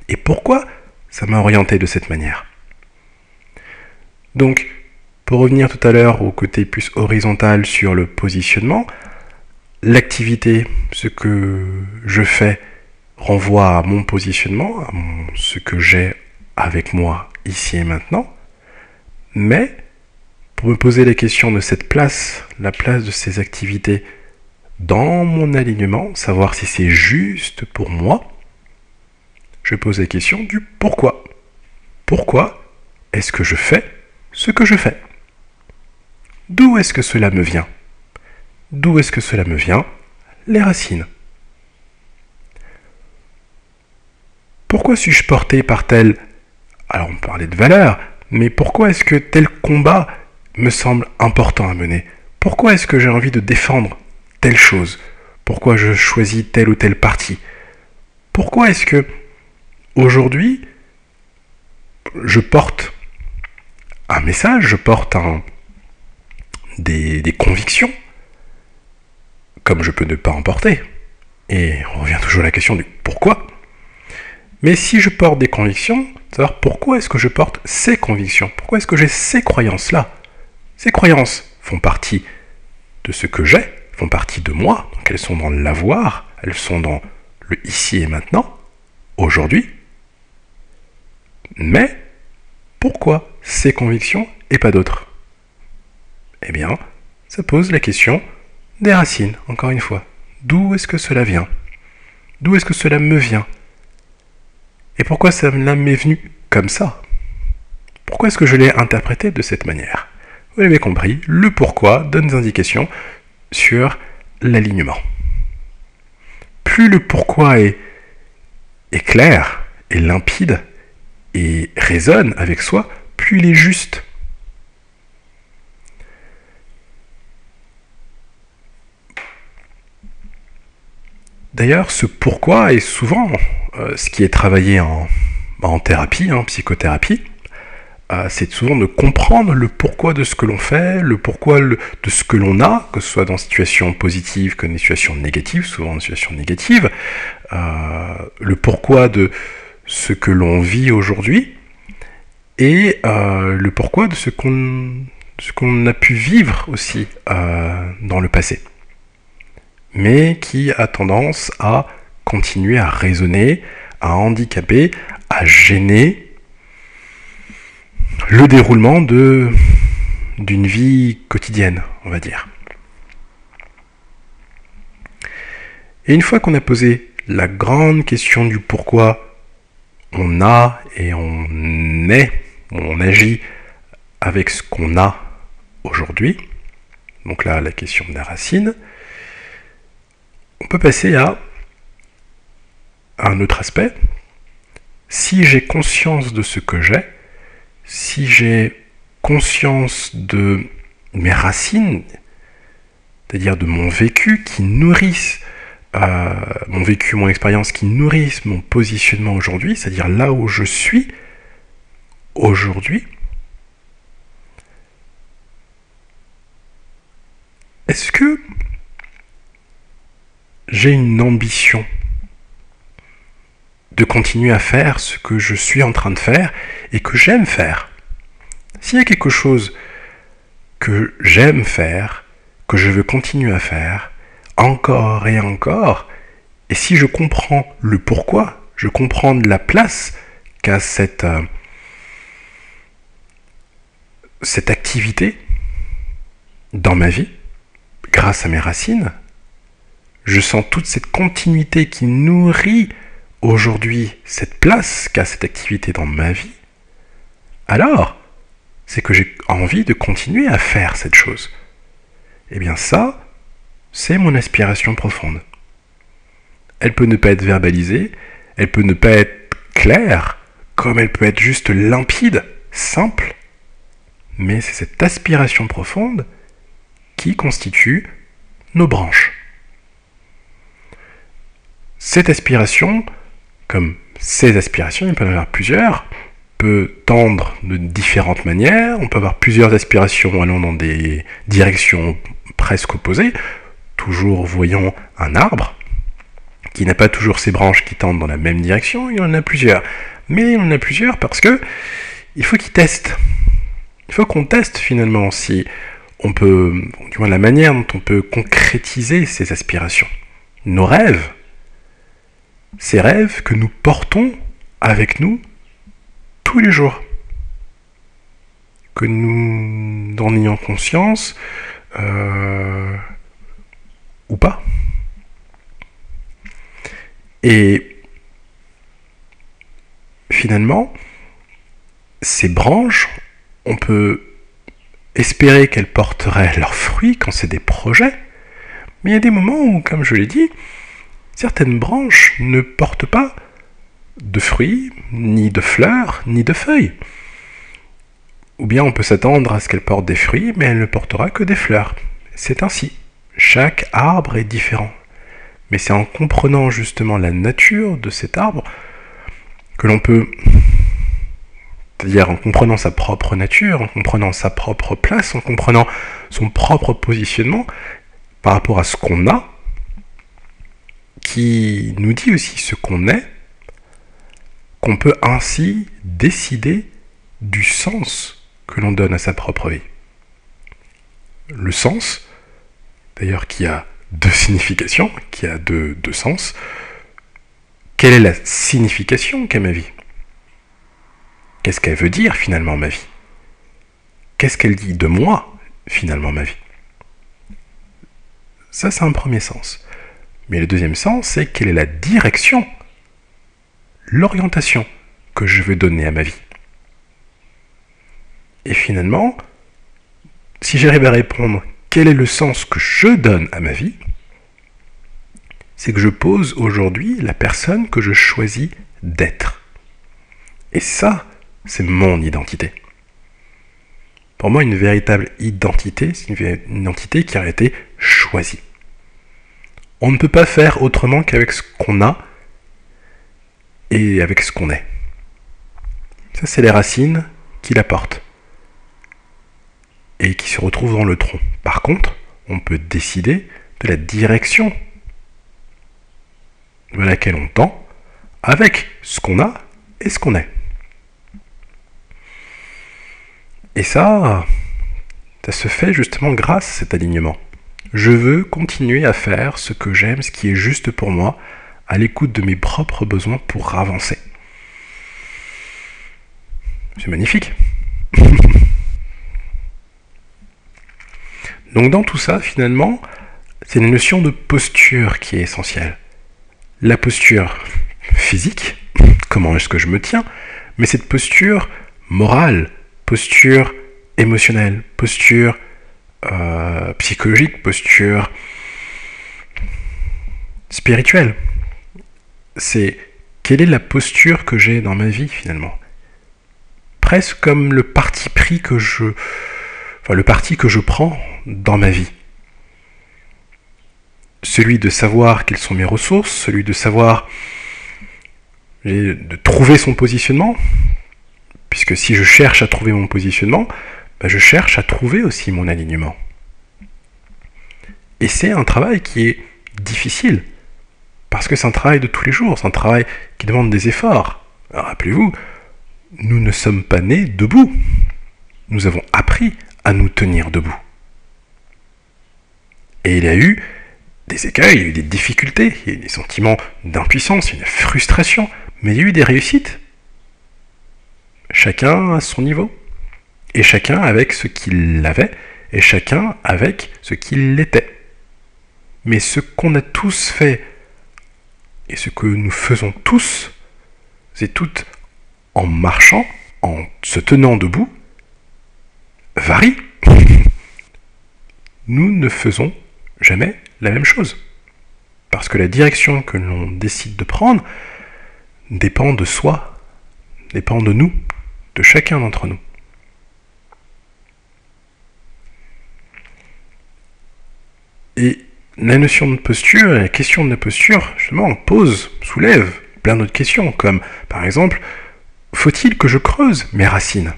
Et pourquoi ça m'a orienté de cette manière? Donc, pour revenir tout à l'heure au côté plus horizontal sur le positionnement, l'activité, ce que je fais, renvoie à mon positionnement, à ce que j'ai avec moi ici et maintenant, mais pour me poser la question de cette place, la place de ces activités dans mon alignement, savoir si c'est juste pour moi, je pose la question du pourquoi. Pourquoi est-ce que je fais ce que je fais? D'où est-ce que cela me vient? D'où est-ce que cela me vient? Les racines. Pourquoi suis-je porté par telle Alors on parlait de valeurs, mais pourquoi est-ce que tel combat me semble important à mener? Pourquoi est-ce que j'ai envie de défendre telle chose? Pourquoi je choisis tel ou tel parti Pourquoi est-ce que aujourd'hui je porte un message, je porte des convictions, comme je peux ne pas en porter? Et on revient toujours à la question du pourquoi. Mais si je porte des convictions, savoir pourquoi est-ce que je porte ces convictions? Pourquoi est-ce que j'ai ces croyances-là? Ces croyances font partie de ce que j'ai, font partie de moi, donc elles sont dans l'avoir, elles sont dans le ici et maintenant, aujourd'hui. Mais pourquoi ces convictions et pas d'autres? Eh bien, ça pose la question des racines, encore une fois. D'où est-ce que cela vient? D'où est-ce que cela me vient? Et pourquoi ça m'est venu comme ça? Pourquoi est-ce que je l'ai interprété de cette manière? Vous l'avez compris, le pourquoi donne des indications sur l'alignement. Plus le pourquoi est, est clair, est limpide et résonne avec soi, plus il est juste. D'ailleurs, ce pourquoi est souvent euh, ce qui est travaillé en, thérapie, en psychothérapie, euh, c'est souvent de comprendre le pourquoi de ce que l'on fait, le pourquoi de ce que l'on a, que ce soit dans une situation positive que dans une situation négative, souvent dans situation négative, euh, le pourquoi de ce que l'on vit aujourd'hui, et le pourquoi de ce qu'on a pu vivre aussi dans le passé, mais qui a tendance à continuer à raisonner, à handicaper, à gêner le déroulement d'une vie quotidienne, on va dire. Et une fois qu'on a posé la grande question du pourquoi on a et on est, on agit avec ce qu'on a aujourd'hui, donc là la question de la racine, on peut passer à un autre aspect, si j'ai conscience de ce que j'ai, si j'ai conscience de mes racines, c'est-à-dire de mon vécu qui nourrissent euh, mon vécu, mon expérience qui nourrissent mon positionnement aujourd'hui, c'est-à-dire là où je suis aujourd'hui, est-ce que j'ai une ambition de continuer à faire ce que je suis en train de faire et que j'aime faire. S'il y a quelque chose que j'aime faire, que je veux continuer à faire, encore et encore, et si je comprends le pourquoi, je comprends la place qu'a cette, euh, cette activité dans ma vie, grâce à mes racines, je sens toute cette continuité qui nourrit aujourd'hui cette place qu'a cette activité dans ma vie, alors c'est que j'ai envie de continuer à faire cette chose. Eh bien ça, c'est mon aspiration profonde. Elle peut ne pas être verbalisée, elle peut ne pas être claire, comme elle peut être juste limpide, simple, mais c'est cette aspiration profonde qui constitue nos branches. Cette aspiration, comme ces aspirations, il peut en avoir plusieurs, peut tendre de différentes manières, on peut avoir plusieurs aspirations allant dans des directions presque opposées, toujours voyons un arbre, qui n'a pas toujours ses branches qui tendent dans la même direction, il y en a plusieurs. Mais il y en a plusieurs parce que il faut qu'il teste. Il faut qu'on teste finalement si on peut, du moins la manière dont on peut concrétiser ces aspirations. Nos rêves, ces rêves que nous portons avec nous tous les jours. Que nous en ayons conscience euh, ou pas. Et finalement, ces branches, on peut espérer qu'elles porteraient leurs fruits quand c'est des projets, mais il y a des moments où, comme je l'ai dit, certaines branches ne portent pas de fruits, ni de fleurs, ni de feuilles. Ou bien on peut s'attendre à ce qu'elle porte des fruits, mais elle ne portera que des fleurs. C'est ainsi. Chaque arbre est différent. Mais c'est en comprenant justement la nature de cet arbre que l'on peut, c'est-à-dire en comprenant sa propre nature, en comprenant sa propre place, en comprenant son propre positionnement par rapport à ce qu'on a, qui nous dit aussi ce qu'on est, qu'on peut ainsi décider du sens que l'on donne à sa propre vie. Le sens, d'ailleurs qui a deux significations, qui a deux, sens, quelle est la signification qu'a ma vie? Qu'est-ce qu'elle veut dire finalement ma vie? Qu'est-ce qu'elle dit de moi finalement ma vie? Ça c'est un premier sens. Mais le deuxième sens, c'est quelle est la direction, l'orientation que je veux donner à ma vie. Et finalement, si j'arrive à répondre quel est le sens que je donne à ma vie, c'est que je pose aujourd'hui la personne que je choisis d'être. Et ça, c'est mon identité. Pour moi, une véritable identité, c'est une identité qui a été choisie. On ne peut pas faire autrement qu'avec ce qu'on a et avec ce qu'on est. Ça, c'est les racines qui la portent et qui se retrouvent dans le tronc. Par contre, on peut décider de la direction vers laquelle on tend avec ce qu'on a et ce qu'on est. Et ça, ça se fait justement grâce à cet alignement. Je veux continuer à faire ce que j'aime, ce qui est juste pour moi, à l'écoute de mes propres besoins pour avancer. C'est magnifique. Donc dans tout ça, finalement, c'est une notion de posture qui est essentielle. La posture physique, comment est-ce que je me tiens, mais cette posture morale, posture émotionnelle, posture euh, psychologique, posture spirituelle. C'est quelle est la posture que j'ai dans ma vie finalement? Presque comme le parti pris que je, enfin le parti que je prends dans ma vie. Celui de savoir quelles sont mes ressources, celui de savoir de trouver son positionnement, puisque si je cherche à trouver mon positionnement, bah, je cherche à trouver aussi mon alignement. Et c'est un travail qui est difficile, parce que c'est un travail de tous les jours, c'est un travail qui demande des efforts. Rappelez-vous, nous ne sommes pas nés debout. Nous avons appris à nous tenir debout. Et il y a eu des écueils, il y a eu des difficultés, il y a eu des sentiments d'impuissance, une frustration, mais il y a eu des réussites. Chacun à son niveau et chacun avec ce qu'il avait, et chacun avec ce qu'il était. Mais ce qu'on a tous fait, et ce que nous faisons tous, c'est tout en marchant, en se tenant debout, varie. Nous ne faisons jamais la même chose. Parce que la direction que l'on décide de prendre dépend de soi, dépend de nous, de chacun d'entre nous. Et la notion de posture, la question de la posture, justement, pose, soulève plein d'autres questions, comme par exemple, faut-il que je creuse mes racines?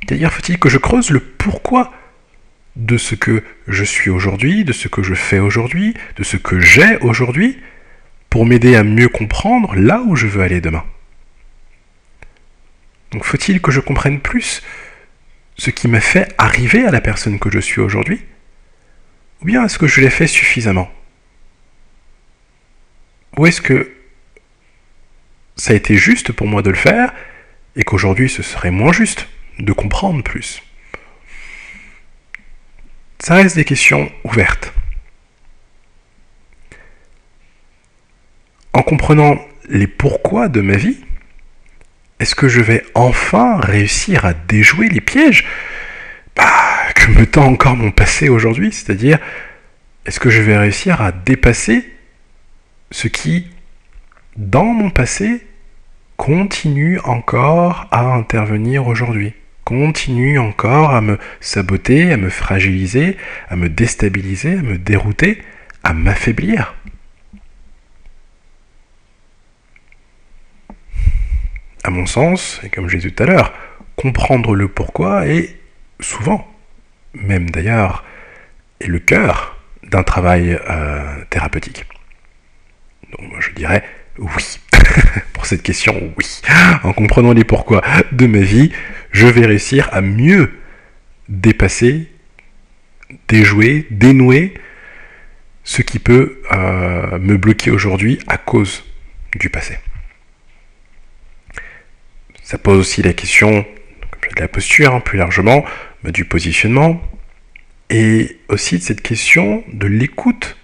C'est-à-dire, faut-il que je creuse le pourquoi de ce que je suis aujourd'hui, de ce que je fais aujourd'hui, de ce que j'ai aujourd'hui, pour m'aider à mieux comprendre là où je veux aller demain? Donc faut-il que je comprenne plus ce qui m'a fait arriver à la personne que je suis aujourd'hui? Ou bien est-ce que je l'ai fait suffisamment? Ou est-ce que ça a été juste pour moi de le faire et qu'aujourd'hui ce serait moins juste de comprendre plus? Ça reste des questions ouvertes. En comprenant les pourquoi de ma vie, est-ce que je vais enfin réussir à déjouer les pièges? Que me tend encore mon passé aujourd'hui, c'est-à-dire est-ce que je vais réussir à dépasser ce qui, dans mon passé, continue encore à intervenir aujourd'hui, continue encore à me saboter, à me fragiliser, à me déstabiliser, à me dérouter, à m'affaiblir? À mon sens, et comme je l'ai dit tout à l'heure, comprendre le pourquoi est souvent, même d'ailleurs, est le cœur d'un travail euh, thérapeutique. Donc moi je dirais oui. Pour cette question, oui. En comprenant les pourquoi de ma vie, je vais réussir à mieux dépasser, déjouer, dénouer ce qui peut euh, me bloquer aujourd'hui à cause du passé. Ça pose aussi la question de la posture, hein, plus largement, du positionnement, et aussi de cette question de l'écoute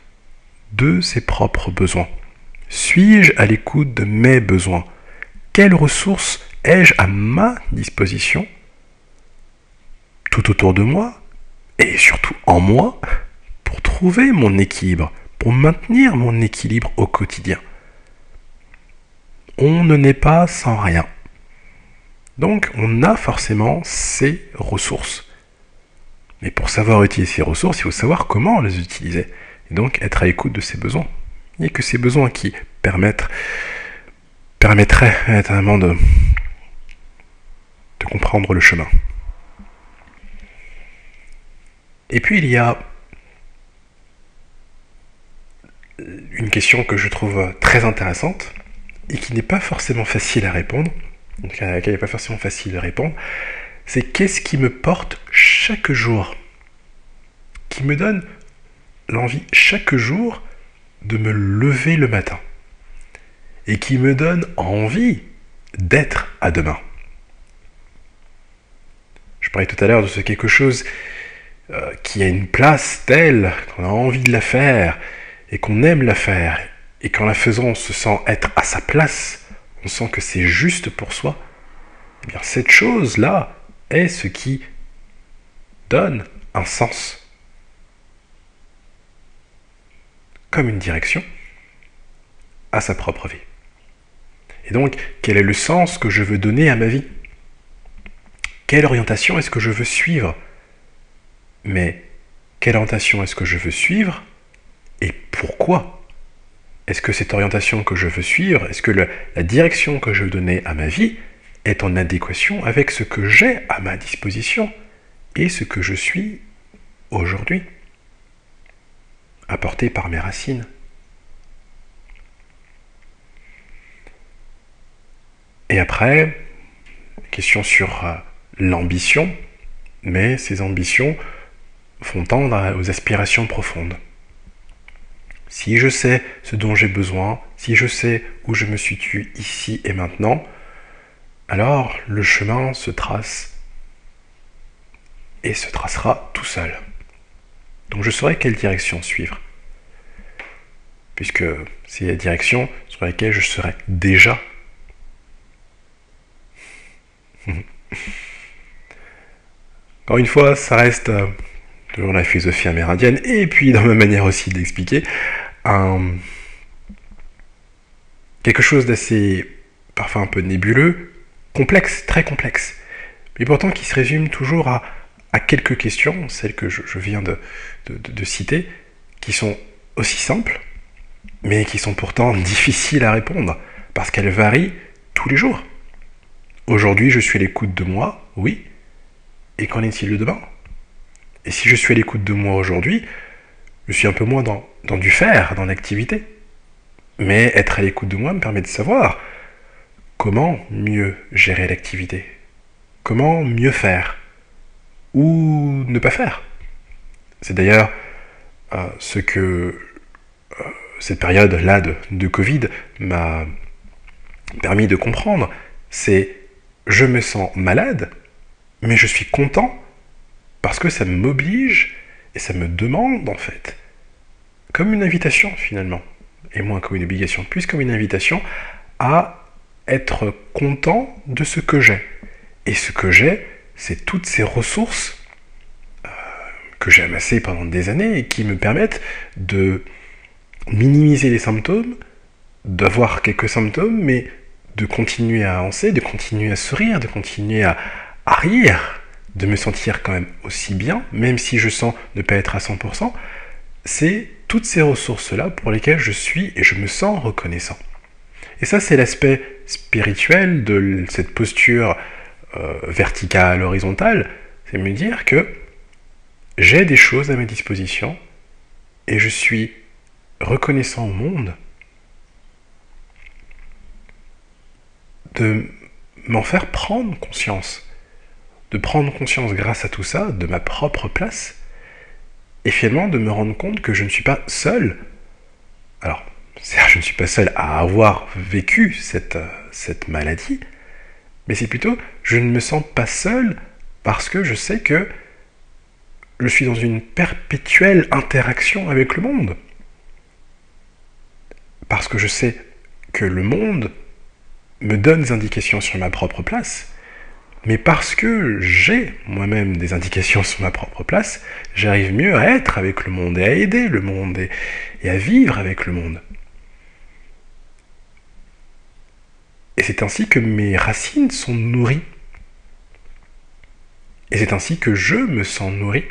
de ses propres besoins. Suis-je à l'écoute de mes besoins? Quelles ressources ai-je à ma disposition tout autour de moi et surtout en moi pour trouver mon équilibre, pour maintenir mon équilibre au quotidien? On ne naît pas sans rien. Donc on a forcément ces ressources. Mais pour savoir utiliser ces ressources, il faut savoir comment les utiliser. Et donc être à l'écoute de ses besoins. Il n'y a que ces besoins qui permettent, permettraient notamment de, comprendre le chemin. Et puis il y a une question que je trouve très intéressante et qui n'est pas forcément facile à répondre, à laquelle n'est pas forcément facile à répondre, c'est qu'est-ce qui me porte chaque jour, qui me donne l'envie chaque jour de me lever le matin et qui me donne envie d'être à demain. Je parlais tout à l'heure de ce quelque chose euh, qui a une place telle qu'on a envie de la faire et qu'on aime la faire et qu'en la faisant on se sent être à sa place, on sent que c'est juste pour soi. Eh bien cette chose-là est ce qui donne un sens comme une direction à sa propre vie. Et donc, quel est le sens que je veux donner à ma vie? Quelle orientation est-ce que je veux suivre? Mais quelle orientation est-ce que je veux suivre? Et pourquoi? Est-ce que cette orientation que je veux suivre, est-ce que la direction que je veux donner à ma vie est en adéquation avec ce que j'ai à ma disposition et ce que je suis aujourd'hui apporté par mes racines. Et après, question sur euh, l'ambition, mais ces ambitions font tendre aux aspirations profondes. Si je sais ce dont j'ai besoin, si je sais où je me situe ici et maintenant, alors le chemin se trace et se tracera tout seul. Donc je saurai quelle direction suivre. Puisque c'est la direction sur laquelle je serai déjà. Encore une fois, ça reste euh, toujours la philosophie amérindienne, et puis dans ma manière aussi d'expliquer, quelque chose d'assez parfois un peu nébuleux, complexe, très complexe, mais pourtant qui se résume toujours à quelques questions, celles que je, viens de, de, citer, qui sont aussi simples, mais qui sont pourtant difficiles à répondre, parce qu'elles varient tous les jours. Aujourd'hui, je suis à l'écoute de moi, oui. Et qu'en est-il de demain? Et si je suis à l'écoute de moi aujourd'hui, je suis un peu moins dans, dans du faire, dans l'activité. Mais être à l'écoute de moi me permet de savoir comment mieux gérer l'activité, comment mieux faire, ou ne pas faire? C'est d'ailleurs euh, ce que euh, cette période-là de, de, Covid m'a permis de comprendre. C'est je me sens malade, mais je suis content parce que ça m'oblige et ça me demande en fait, comme une invitation finalement, et moins comme une obligation, plus comme une invitation à être content de ce que j'ai. Et ce que j'ai, c'est toutes ces ressources euh, que j'ai amassées pendant des années et qui me permettent de minimiser les symptômes, d'avoir quelques symptômes, mais de continuer à avancer, de continuer à sourire, de continuer à, à rire, de me sentir quand même aussi bien, même si je sens ne pas être à 100%, c'est toutes ces ressources-là pour lesquelles je suis et je me sens reconnaissant. Et ça, c'est l'aspect spirituel de cette posture euh, verticale, horizontale, c'est me dire que j'ai des choses à ma disposition et je suis reconnaissant au monde de m'en faire prendre conscience, de prendre conscience grâce à tout ça de ma propre place et finalement de me rendre compte que je ne suis pas seul. Alors, je ne suis pas seul à avoir vécu cette, cette maladie, mais c'est plutôt je ne me sens pas seul parce que je sais que je suis dans une perpétuelle interaction avec le monde. Parce que je sais que le monde me donne des indications sur ma propre place, mais parce que j'ai moi-même des indications sur ma propre place, j'arrive mieux à être avec le monde et à aider le monde et à vivre avec le monde. Et c'est ainsi que mes racines sont nourries. Et c'est ainsi que je me sens nourri.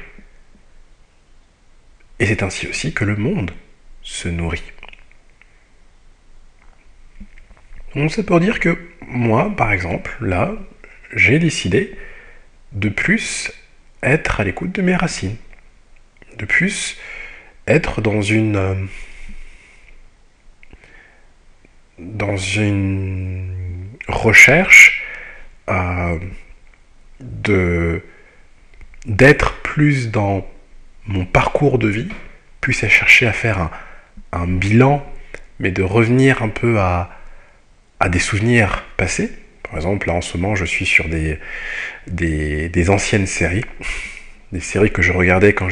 Et c'est ainsi aussi que le monde se nourrit. Donc c'est pour dire que moi, par exemple, là, j'ai décidé de plus être à l'écoute de mes racines, de plus être dans une euh, dans une recherche euh, de d'être plus dans mon parcours de vie, à chercher à faire un, bilan, mais de revenir un peu à, à des souvenirs passés. Par exemple, là en ce moment, je suis sur des, anciennes séries, des séries que je regardais quand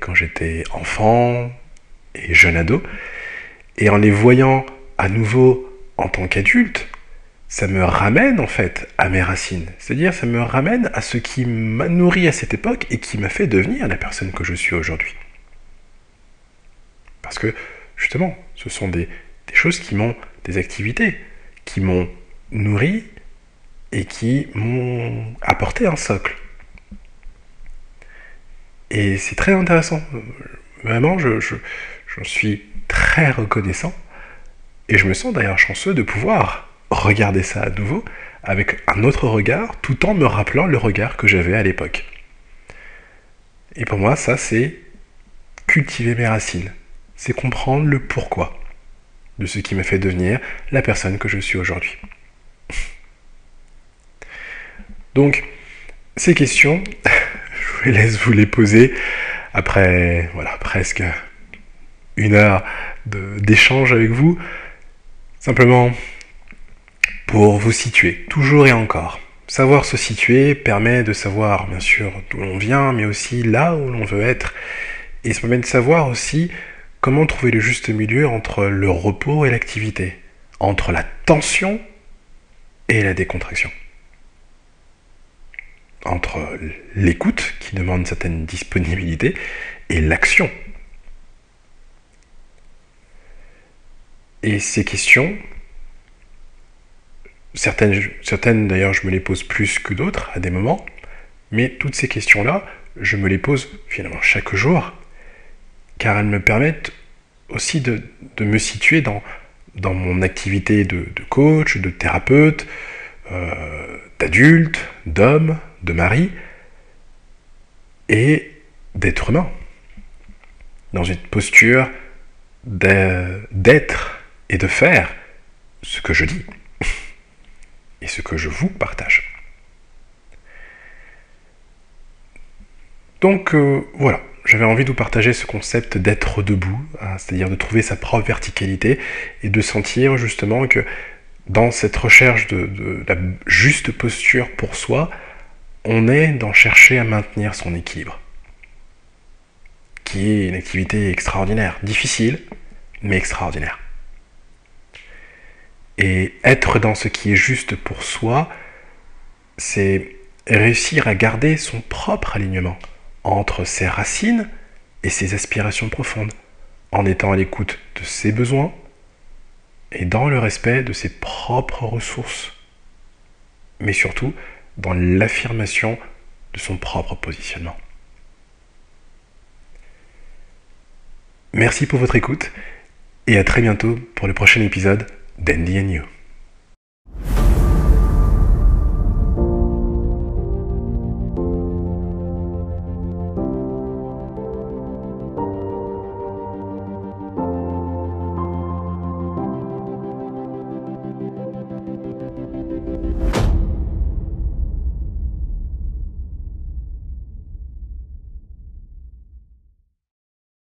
quand j'étais enfant et jeune ado, et en les voyant à nouveau en tant qu'adulte, ça me ramène en fait à mes racines. C'est-à-dire, ça me ramène à ce qui m'a nourri à cette époque et qui m'a fait devenir la personne que je suis aujourd'hui. Parce que justement, ce sont des, choses qui m'ont, des activités qui m'ont nourri et qui m'ont apporté un socle. Et c'est très intéressant. Vraiment, je, je, j'en suis très reconnaissant. Et je me sens d'ailleurs chanceux de pouvoir regarder ça à nouveau avec un autre regard, tout en me rappelant le regard que j'avais à l'époque. Et pour moi, ça, c'est cultiver mes racines. C'est comprendre le pourquoi de ce qui m'a fait devenir la personne que je suis aujourd'hui. Donc, ces questions, je vous laisse vous les poser après voilà, presque une heure d'échange avec vous. Simplement pour vous situer, toujours et encore. Savoir se situer permet de savoir bien sûr d'où l'on vient, mais aussi là où l'on veut être. Et ça permet de savoir aussi comment trouver le juste milieu entre le repos et l'activité, entre la tension et la décontraction entre l'écoute, qui demande une certaine disponibilité, et l'action. Et ces questions, certaines, d'ailleurs je me les pose plus que d'autres à des moments, mais toutes ces questions-là, je me les pose finalement chaque jour, car elles me permettent aussi de, me situer dans, mon activité de, de coach, de thérapeute, euh, d'adulte, d'homme, de mari et d'être humain, dans une posture d'être et de faire ce que je dis et ce que je vous partage. Donc euh, voilà, j'avais envie de vous partager ce concept d'être debout, hein, c'est-à-dire de trouver sa propre verticalité et de sentir justement que dans cette recherche de, de la juste posture pour soi, on est dans chercher à maintenir son équilibre, qui est une activité extraordinaire, difficile, mais extraordinaire. Et être dans ce qui est juste pour soi, c'est réussir à garder son propre alignement entre ses racines et ses aspirations profondes, en étant à l'écoute de ses besoins et dans le respect de ses propres ressources, mais surtout dans l'affirmation de son propre positionnement. Merci pour votre écoute et à très bientôt pour le prochain épisode d'Andy and You.